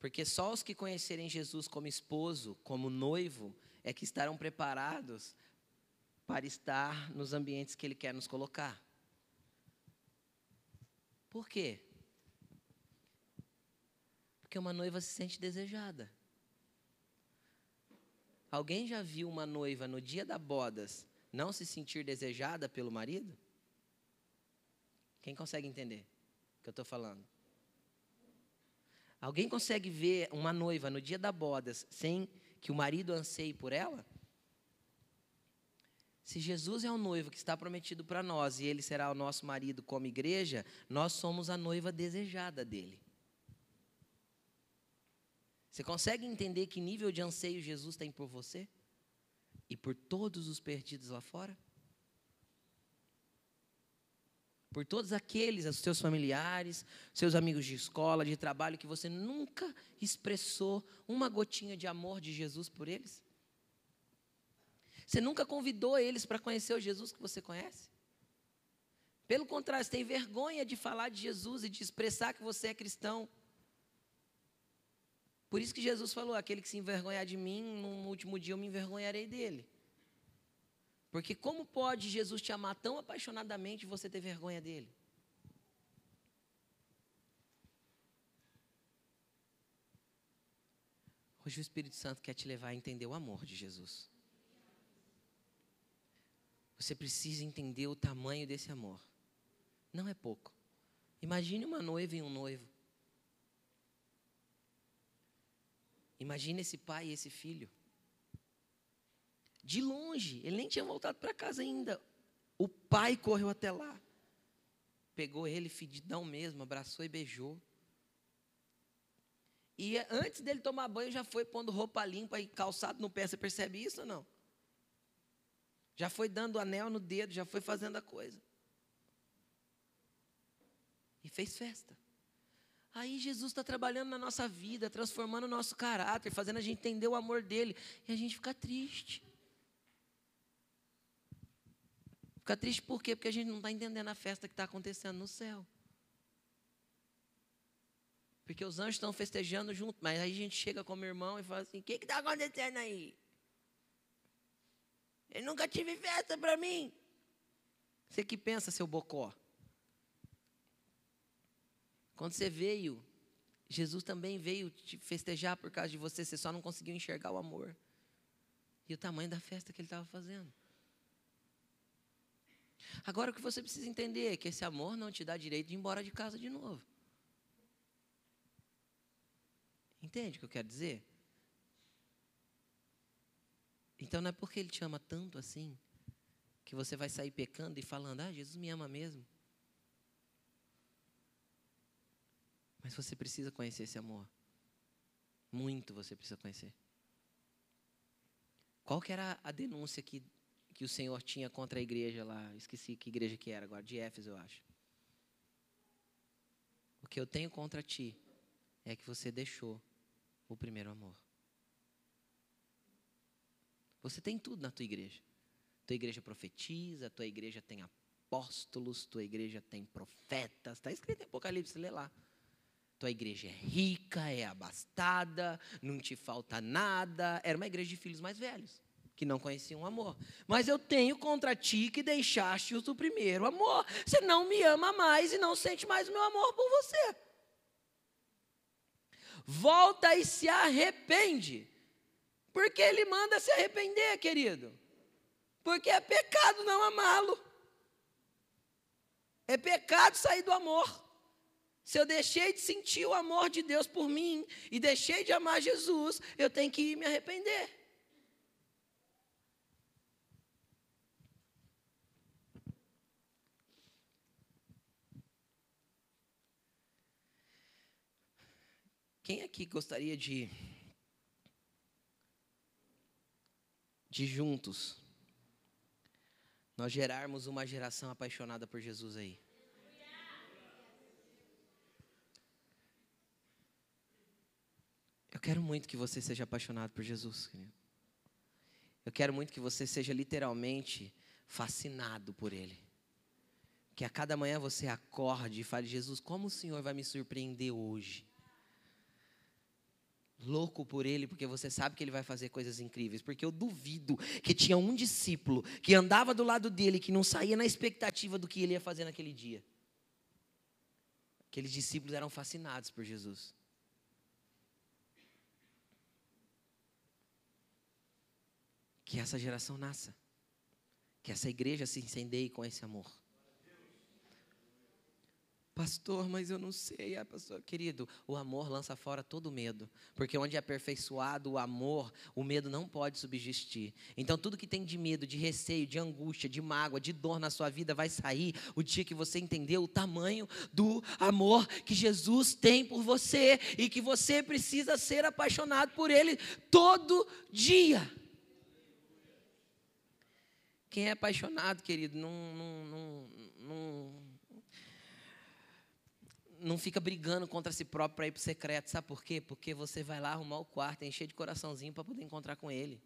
Porque só os que conhecerem Jesus como esposo, como noivo, é que estarão preparados para estar nos ambientes que Ele quer nos colocar. Por quê? Porque uma noiva se sente desejada. Alguém já viu uma noiva no dia da bodas não se sentir desejada pelo marido? Quem consegue entender o que eu estou falando? Alguém consegue ver uma noiva no dia da bodas sem que o marido anseie por ela? Se Jesus é o noivo que está prometido para nós e ele será o nosso marido como igreja, nós somos a noiva desejada dele. Você consegue entender que nível de anseio Jesus tem por você? E por todos os perdidos lá fora? por todos aqueles, os seus familiares, seus amigos de escola, de trabalho, que você nunca expressou uma gotinha de amor de Jesus por eles? Você nunca convidou eles para conhecer o Jesus que você conhece? Pelo contrário, você tem vergonha de falar de Jesus e de expressar que você é cristão. Por isso que Jesus falou: aquele que se envergonhar de mim, no último dia eu me envergonharei dele. Porque como pode Jesus te amar tão apaixonadamente e você ter vergonha dele? Hoje o Espírito Santo quer te levar a entender o amor de Jesus. Você precisa entender o tamanho desse amor. Não é pouco. Imagine uma noiva e um noivo. Imagina esse pai e esse filho. De longe, ele nem tinha voltado para casa ainda. O pai correu até lá. Pegou ele, fedidão mesmo, abraçou e beijou. E antes dele tomar banho, já foi pondo roupa limpa e calçado no pé. Você percebe isso ou não? Já foi dando anel no dedo, já foi fazendo a coisa. E fez festa. Aí Jesus está trabalhando na nossa vida, transformando o nosso caráter, fazendo a gente entender o amor dele. E a gente fica triste. Fica triste por quê? Porque a gente não está entendendo a festa que está acontecendo no céu. Porque os anjos estão festejando junto, mas aí a gente chega como irmão e fala assim: o que está acontecendo aí? Eu nunca tive festa para mim. Você que pensa, seu bocó? Quando você veio, Jesus também veio te festejar por causa de você, você só não conseguiu enxergar o amor. E o tamanho da festa que ele estava fazendo. Agora o que você precisa entender é que esse amor não te dá direito de ir embora de casa de novo. Entende o que eu quero dizer? Então não é porque ele te ama tanto assim que você vai sair pecando e falando: "Ah, Jesus me ama mesmo". Mas você precisa conhecer esse amor. Muito você precisa conhecer. Qual que era a denúncia que, que o Senhor tinha contra a igreja lá? Esqueci que igreja que era agora, de Éfeso, eu acho. O que eu tenho contra ti é que você deixou o primeiro amor. Você tem tudo na tua igreja. Tua igreja profetiza, tua igreja tem apóstolos, tua igreja tem profetas. Está escrito em Apocalipse, lê lá tua igreja é rica, é abastada, não te falta nada. Era uma igreja de filhos mais velhos, que não conheciam amor. Mas eu tenho contra ti que deixaste o primeiro amor. Você não me ama mais e não sente mais o meu amor por você. Volta e se arrepende. Porque ele manda se arrepender, querido. Porque é pecado não amá-lo. É pecado sair do amor. Se eu deixei de sentir o amor de Deus por mim e deixei de amar Jesus, eu tenho que ir me arrepender. Quem aqui gostaria de de juntos nós gerarmos uma geração apaixonada por Jesus aí? Eu quero muito que você seja apaixonado por Jesus, querido. Eu quero muito que você seja literalmente fascinado por Ele. Que a cada manhã você acorde e fale: Jesus, como o Senhor vai me surpreender hoje? Louco por Ele, porque você sabe que Ele vai fazer coisas incríveis. Porque eu duvido que tinha um discípulo que andava do lado dele, que não saía na expectativa do que ele ia fazer naquele dia. Aqueles discípulos eram fascinados por Jesus. Que essa geração nasça. Que essa igreja se incendeie com esse amor. Pastor, mas eu não sei, ah, pastor. Querido, o amor lança fora todo medo. Porque onde é aperfeiçoado o amor, o medo não pode subsistir. Então, tudo que tem de medo, de receio, de angústia, de mágoa, de dor na sua vida vai sair o dia que você entender o tamanho do amor que Jesus tem por você e que você precisa ser apaixonado por Ele todo dia. Quem é apaixonado, querido, não, não, não, não, não fica brigando contra si próprio para ir para o secreto. Sabe por quê? Porque você vai lá arrumar o quarto, encher de coraçãozinho para poder encontrar com ele.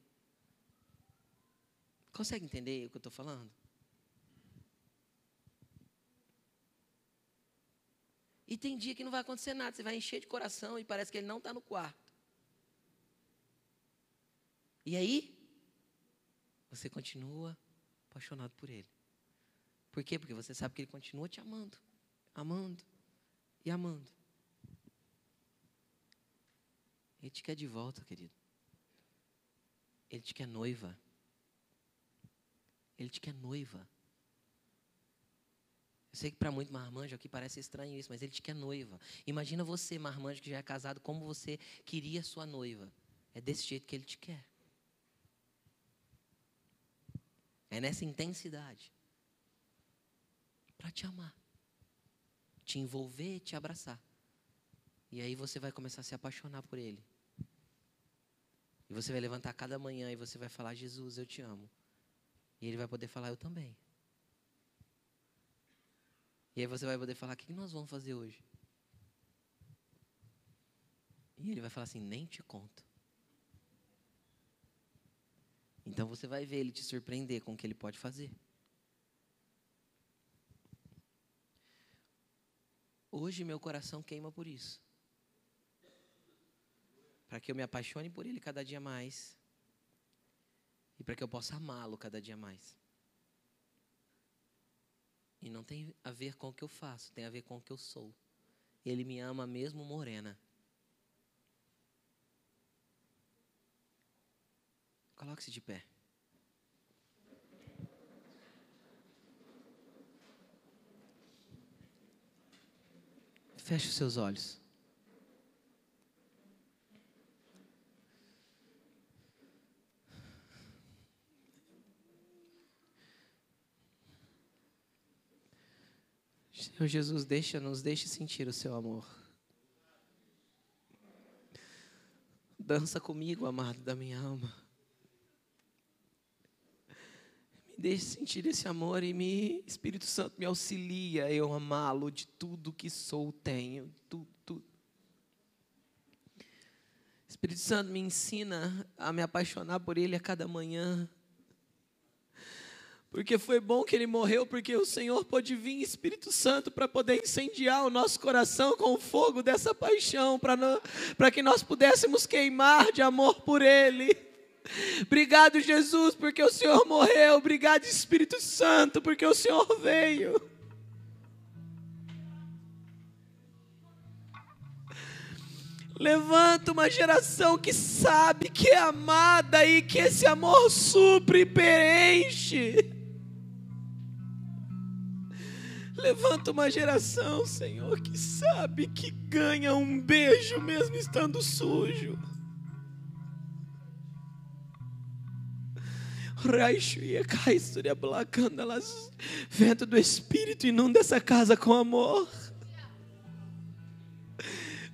Consegue entender o que eu estou falando? E tem dia que não vai acontecer nada. Você vai encher de coração e parece que ele não está no quarto. E aí, você continua apaixonado por Ele. Por quê? Porque você sabe que Ele continua te amando, amando e amando. Ele te quer de volta, querido. Ele te quer noiva. Ele te quer noiva. Eu sei que para muito marmanjo aqui parece estranho isso, mas ele te quer noiva. Imagina você, marmanjo, que já é casado, como você queria sua noiva. É desse jeito que Ele te quer. É nessa intensidade para te amar, te envolver, te abraçar. E aí você vai começar a se apaixonar por Ele. E você vai levantar cada manhã e você vai falar: Jesus, eu te amo. E Ele vai poder falar: Eu também. E aí você vai poder falar: O que nós vamos fazer hoje? E Ele vai falar assim: Nem te conto. Então você vai ver Ele te surpreender com o que Ele pode fazer. Hoje meu coração queima por isso. Para que eu me apaixone por Ele cada dia mais. E para que eu possa amá-lo cada dia mais. E não tem a ver com o que eu faço, tem a ver com o que eu sou. Ele me ama mesmo morena. Coloque-se de pé. Feche os seus olhos. Senhor Jesus, deixa, nos deixe sentir o seu amor. Dança comigo, amado da minha alma. Deixe sentir esse amor e me, Espírito Santo, me auxilia eu amá-lo de tudo que sou, tenho, tudo, tudo. Espírito Santo me ensina a me apaixonar por Ele a cada manhã. Porque foi bom que ele morreu, porque o Senhor pôde vir, Espírito Santo, para poder incendiar o nosso coração com o fogo dessa paixão, para que nós pudéssemos queimar de amor por Ele. Obrigado, Jesus, porque o Senhor morreu. Obrigado, Espírito Santo, porque o Senhor veio. Levanta uma geração que sabe que é amada e que esse amor supre e preenche. Levanta uma geração, Senhor, que sabe que ganha um beijo mesmo estando sujo. Vento do Espírito inunda essa casa com amor.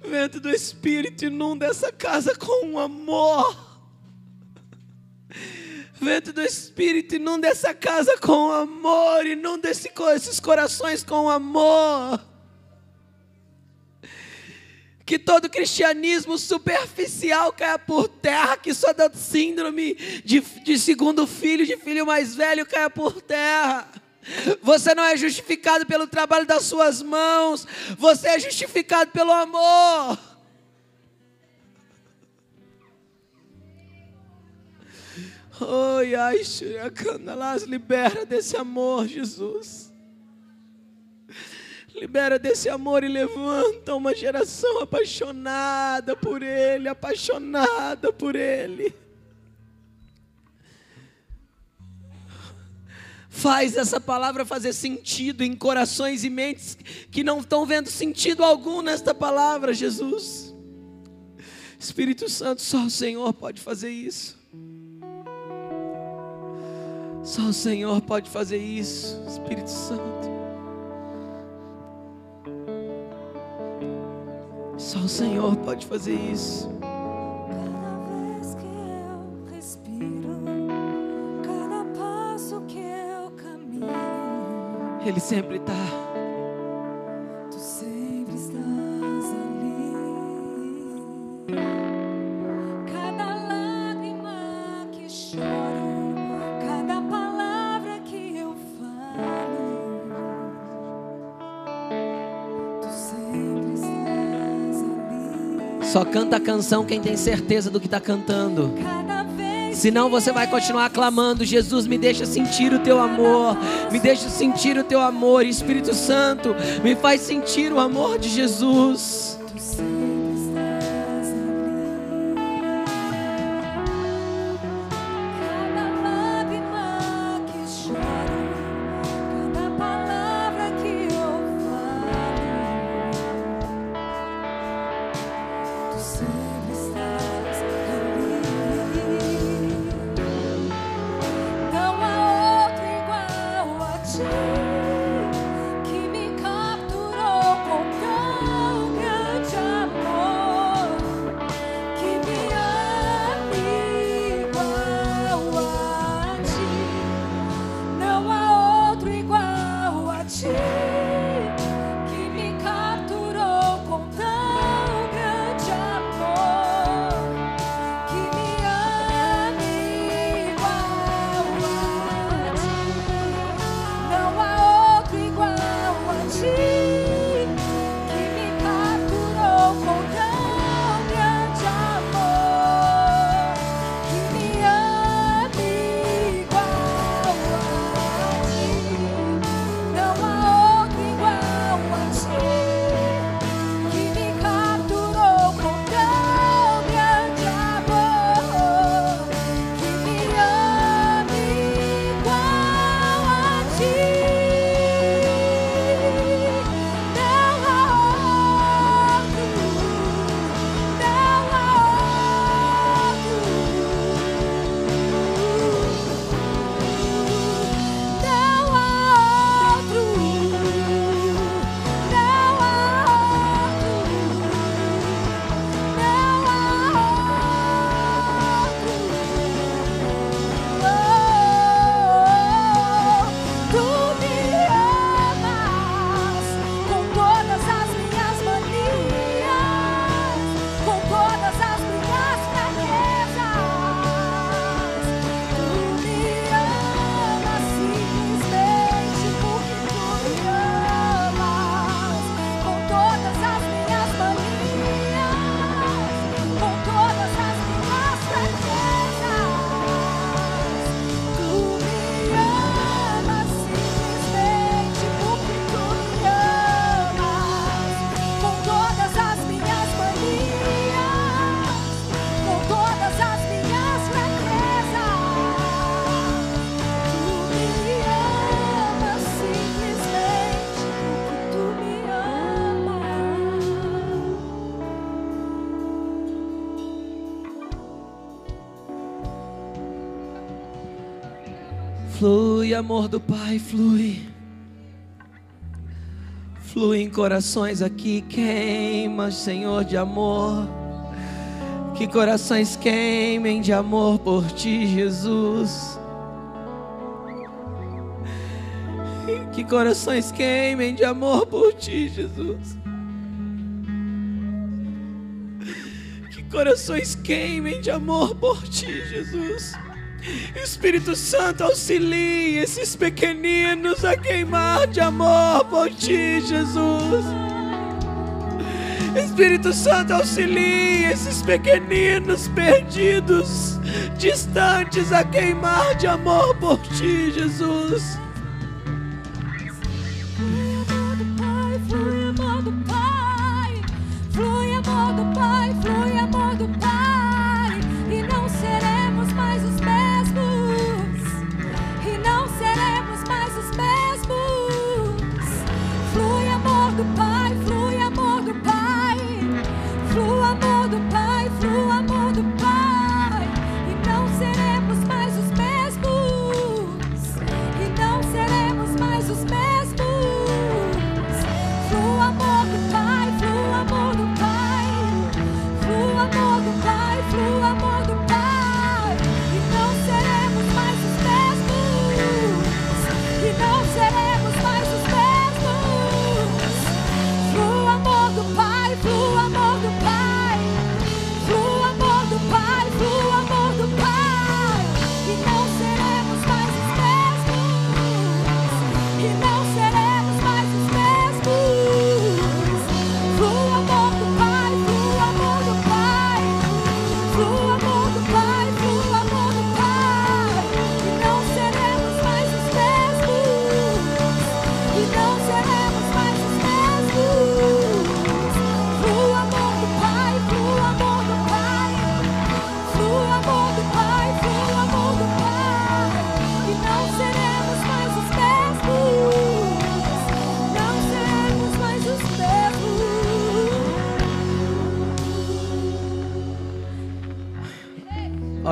Vento do Espírito inunda essa casa com amor. Vento do Espírito, inunda essa casa com amor, inunda esse, esses corações com amor. Que todo cristianismo superficial caia por terra, que só dá síndrome de, de segundo filho, de filho mais velho, caia por terra. Você não é justificado pelo trabalho das suas mãos, você é justificado pelo amor. Oi, ai, libera desse amor, Jesus. Libera desse amor e levanta uma geração apaixonada por Ele, apaixonada por Ele. Faz essa palavra fazer sentido em corações e mentes que não estão vendo sentido algum nesta palavra, Jesus. Espírito Santo, só o Senhor pode fazer isso. Só o Senhor pode fazer isso, Espírito Santo. Só o Senhor pode fazer isso. Cada vez que eu respiro, cada passo que eu caminho, Ele sempre está. Só canta a canção quem tem certeza do que está cantando. Senão você vai continuar clamando: Jesus, me deixa sentir o teu amor, me deixa sentir o teu amor, Espírito Santo, me faz sentir o amor de Jesus. Falo, Amor do Pai, flui. Flui em corações aqui, queima, Senhor, de amor. Que corações queimem de amor por ti, Jesus. Que corações queimem de amor por ti, Jesus. Que corações queimem de amor por ti, Jesus. Espírito Santo, auxilie esses pequeninos a queimar de amor por ti, Jesus. Espírito Santo, auxilie esses pequeninos perdidos, distantes a queimar de amor por ti, Jesus.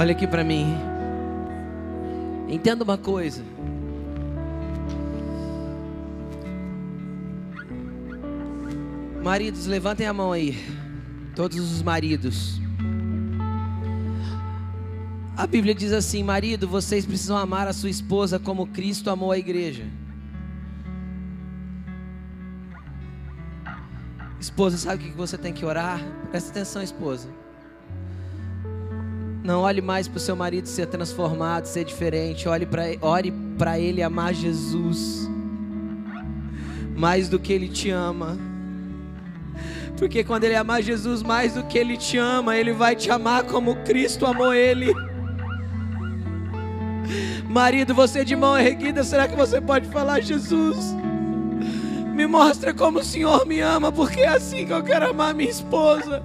Olha aqui para mim. Entenda uma coisa. Maridos, levantem a mão aí. Todos os maridos. A Bíblia diz assim: Marido, vocês precisam amar a sua esposa como Cristo amou a igreja. Esposa, sabe o que você tem que orar? Presta atenção, esposa. Não olhe mais para o seu marido ser transformado, ser diferente. Olhe para ore para ele amar Jesus mais do que ele te ama. Porque quando ele amar Jesus mais do que ele te ama, ele vai te amar como Cristo amou ele. Marido, você de mão erguida, será que você pode falar, Jesus? Me mostra como o Senhor me ama, porque é assim que eu quero amar minha esposa.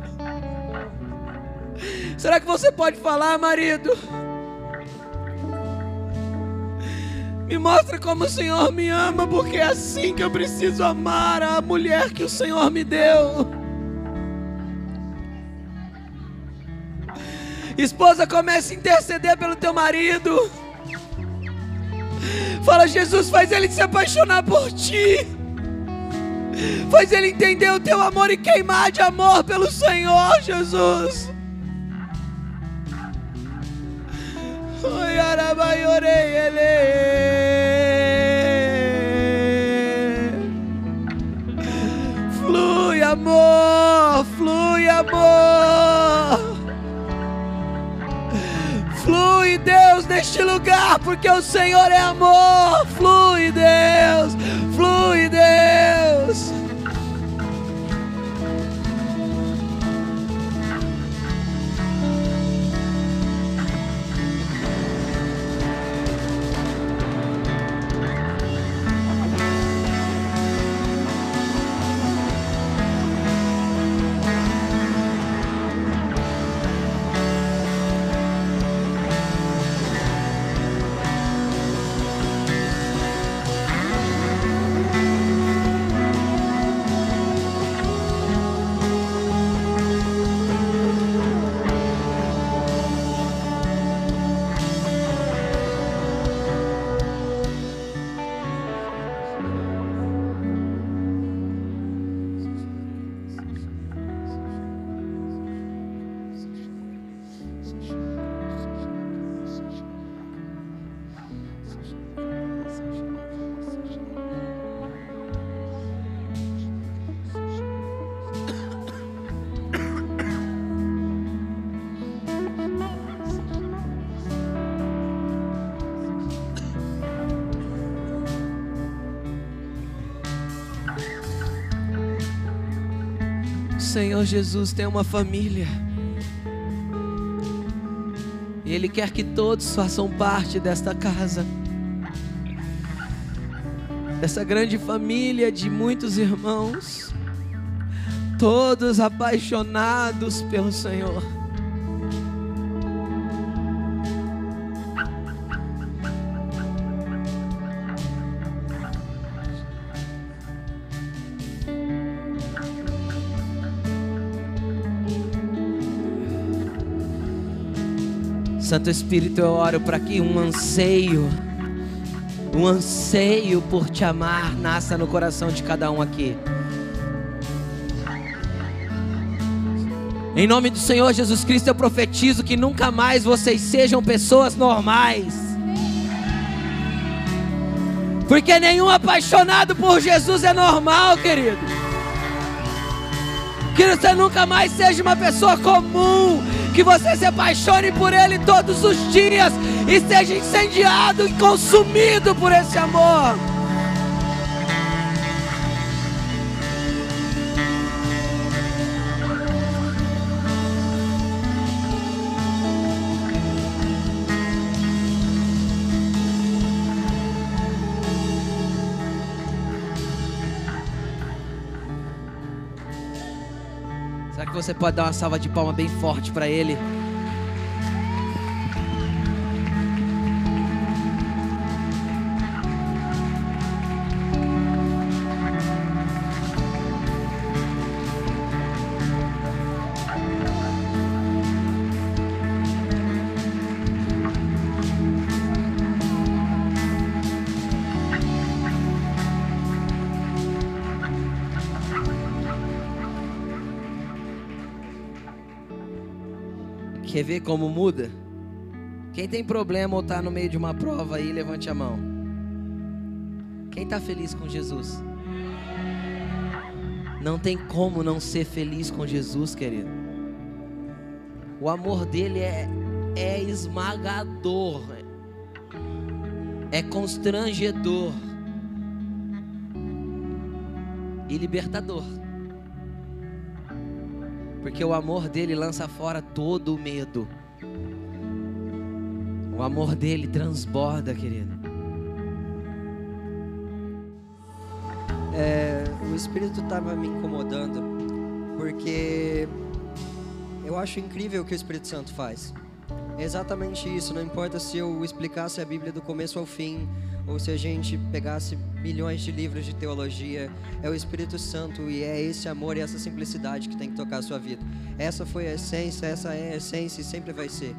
Será que você pode falar, marido? Me mostra como o Senhor me ama, porque é assim que eu preciso amar a mulher que o Senhor me deu. Esposa, comece a interceder pelo teu marido. Fala, Jesus, faz ele se apaixonar por ti. Faz ele entender o teu amor e queimar de amor pelo Senhor, Jesus. Flui amor, flui amor. Flui Deus neste lugar, porque o Senhor é amor. Flui Deus, flui Deus. Senhor Jesus tem uma família. E Ele quer que todos façam parte desta casa. Dessa grande família de muitos irmãos. Todos apaixonados pelo Senhor. Santo Espírito, eu oro para que um anseio, um anseio por te amar, nasça no coração de cada um aqui. Em nome do Senhor Jesus Cristo, eu profetizo que nunca mais vocês sejam pessoas normais. Porque nenhum apaixonado por Jesus é normal, querido. Que você nunca mais seja uma pessoa comum. Que você se apaixone por Ele todos os dias e seja incendiado e consumido por esse amor. Você pode dar uma salva de palma bem forte para Ele? Ver como muda? Quem tem problema ou está no meio de uma prova aí, levante a mão. Quem está feliz com Jesus? Não tem como não ser feliz com Jesus, querido. O amor dele é, é esmagador, é constrangedor e libertador. Porque o amor dele lança fora todo o medo. O amor dele transborda, querido. É, o Espírito estava me incomodando porque eu acho incrível o que o Espírito Santo faz. É exatamente isso. Não importa se eu explicasse a Bíblia do começo ao fim ou se a gente pegasse milhões de livros de teologia. É o Espírito Santo e é esse amor e essa simplicidade que tem que tocar a sua vida. Essa foi a essência, essa é a essência e sempre vai ser.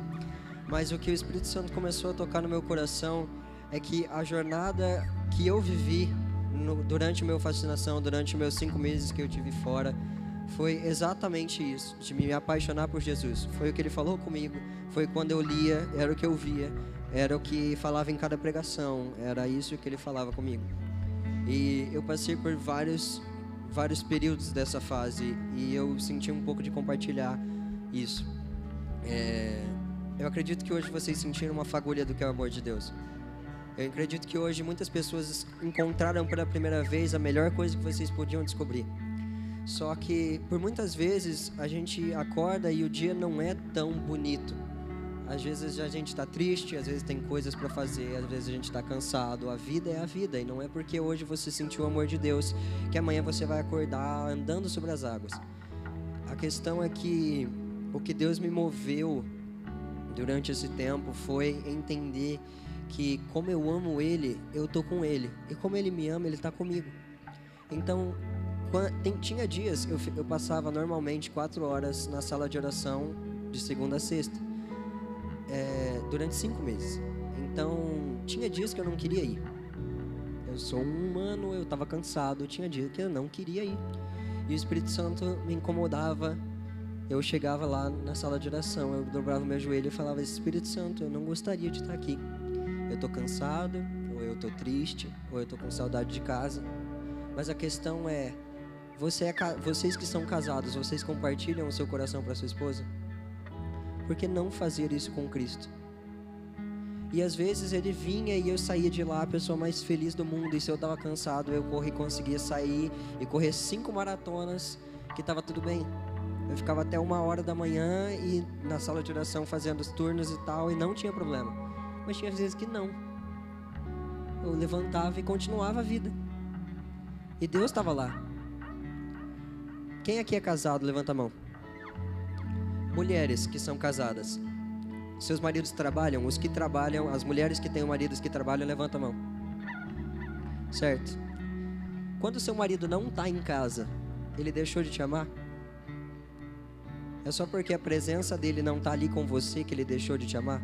Mas o que o Espírito Santo começou a tocar no meu coração é que a jornada que eu vivi no, durante o meu fascinação, durante meus cinco meses que eu tive fora, foi exatamente isso, de me apaixonar por Jesus. Foi o que ele falou comigo, foi quando eu lia, era o que eu via, era o que falava em cada pregação, era isso que ele falava comigo. E eu passei por vários vários períodos dessa fase e eu senti um pouco de compartilhar isso. É, eu acredito que hoje vocês sentiram uma fagulha do que é o amor de Deus. Eu acredito que hoje muitas pessoas encontraram pela primeira vez a melhor coisa que vocês podiam descobrir. Só que por muitas vezes a gente acorda e o dia não é tão bonito. Às vezes a gente está triste, às vezes tem coisas para fazer, às vezes a gente está cansado. A vida é a vida e não é porque hoje você sentiu o amor de Deus que amanhã você vai acordar andando sobre as águas. A questão é que o que Deus me moveu durante esse tempo foi entender que como eu amo Ele, eu tô com Ele e como Ele me ama, Ele está comigo. Então tinha dias eu passava normalmente quatro horas na sala de oração de segunda a sexta é, durante cinco meses. Então, tinha dias que eu não queria ir. Eu sou um humano, eu estava cansado, tinha dias que eu não queria ir. E o Espírito Santo me incomodava. Eu chegava lá na sala de oração, eu dobrava meu joelho e falava: Espírito Santo, eu não gostaria de estar aqui. Eu tô cansado, ou eu tô triste, ou eu tô com saudade de casa. Mas a questão é: você é vocês que são casados, vocês compartilham o seu coração para sua esposa? Por que não fazer isso com Cristo? E às vezes ele vinha e eu saía de lá a pessoa mais feliz do mundo. E se eu estava cansado, eu corri, conseguia sair e correr cinco maratonas que estava tudo bem. Eu ficava até uma hora da manhã e na sala de oração fazendo os turnos e tal, e não tinha problema. Mas tinha vezes que não. Eu levantava e continuava a vida. E Deus estava lá. Quem aqui é casado? Levanta a mão. Mulheres que são casadas. Seus maridos trabalham? Os que trabalham, as mulheres que têm maridos que trabalham, levanta a mão. Certo. Quando seu marido não está em casa, ele deixou de te amar? É só porque a presença dele não está ali com você que ele deixou de te amar?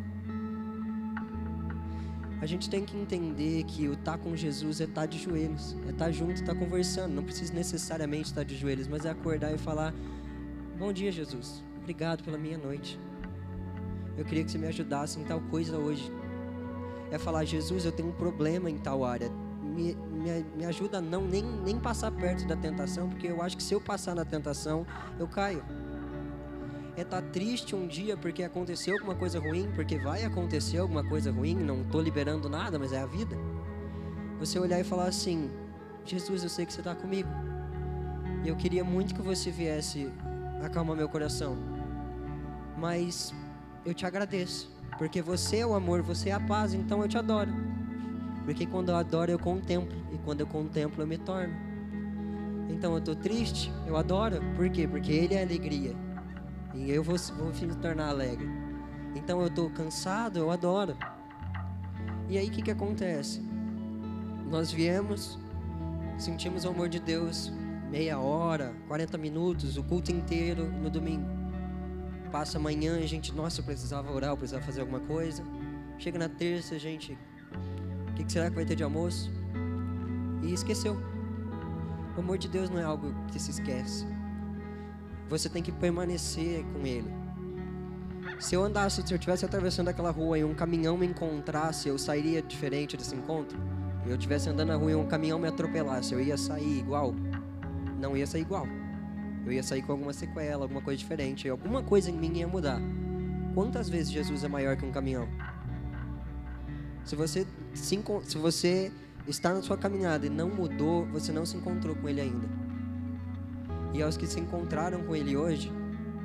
A gente tem que entender que o estar com Jesus é estar de joelhos, é estar junto, estar conversando. Não precisa necessariamente estar de joelhos, mas é acordar e falar: Bom dia, Jesus. Obrigado pela minha noite. Eu queria que você me ajudasse em tal coisa hoje. É falar: Jesus, eu tenho um problema em tal área. Me, me, me ajuda a não nem, nem passar perto da tentação, porque eu acho que se eu passar na tentação, eu caio é estar tá triste um dia porque aconteceu alguma coisa ruim, porque vai acontecer alguma coisa ruim, não estou liberando nada, mas é a vida. Você olhar e falar assim: Jesus, eu sei que você está comigo. E eu queria muito que você viesse acalmar meu coração. Mas eu te agradeço, porque você é o amor, você é a paz, então eu te adoro. Porque quando eu adoro, eu contemplo, e quando eu contemplo, eu me torno. Então eu estou triste, eu adoro, por quê? Porque Ele é alegria. E eu vou, vou me tornar alegre. Então eu estou cansado, eu adoro. E aí o que, que acontece? Nós viemos, sentimos o amor de Deus meia hora, 40 minutos, o culto inteiro no domingo. Passa amanhã, a gente, nossa, eu precisava orar, eu precisava fazer alguma coisa. Chega na terça, gente, o que, será que vai ter de almoço? E esqueceu. O amor de Deus não é algo que se esquece. Você tem que permanecer com Ele. Se eu andasse, se eu estivesse atravessando aquela rua e um caminhão me encontrasse, eu sairia diferente desse encontro? Eu estivesse andando na rua e um caminhão me atropelasse, eu ia sair igual? Não ia sair igual. Eu ia sair com alguma sequela, alguma coisa diferente. Alguma coisa em mim ia mudar. Quantas vezes Jesus é maior que um caminhão? Se você, se, se você está na sua caminhada e não mudou, você não se encontrou com Ele ainda. E aos que se encontraram com Ele hoje,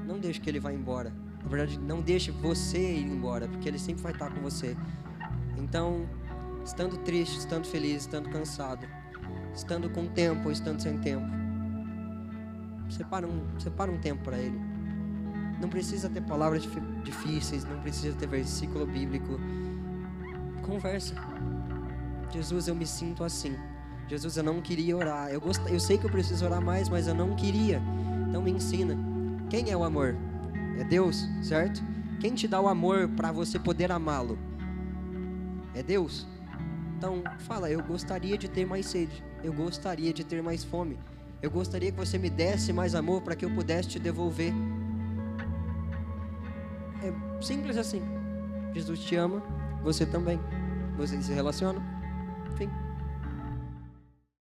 não deixe que Ele vá embora. Na verdade, não deixe você ir embora, porque Ele sempre vai estar com você. Então, estando triste, estando feliz, estando cansado, estando com tempo estando sem tempo, separa um, separa um tempo para Ele. Não precisa ter palavras difíceis, não precisa ter versículo bíblico. Conversa. Jesus, eu me sinto assim. Jesus, eu não queria orar. Eu, gost... eu sei que eu preciso orar mais, mas eu não queria. Então me ensina. Quem é o amor? É Deus, certo? Quem te dá o amor para você poder amá-lo? É Deus. Então fala, eu gostaria de ter mais sede. Eu gostaria de ter mais fome. Eu gostaria que você me desse mais amor para que eu pudesse te devolver. É simples assim. Jesus te ama, você também. Vocês se relacionam. Fim.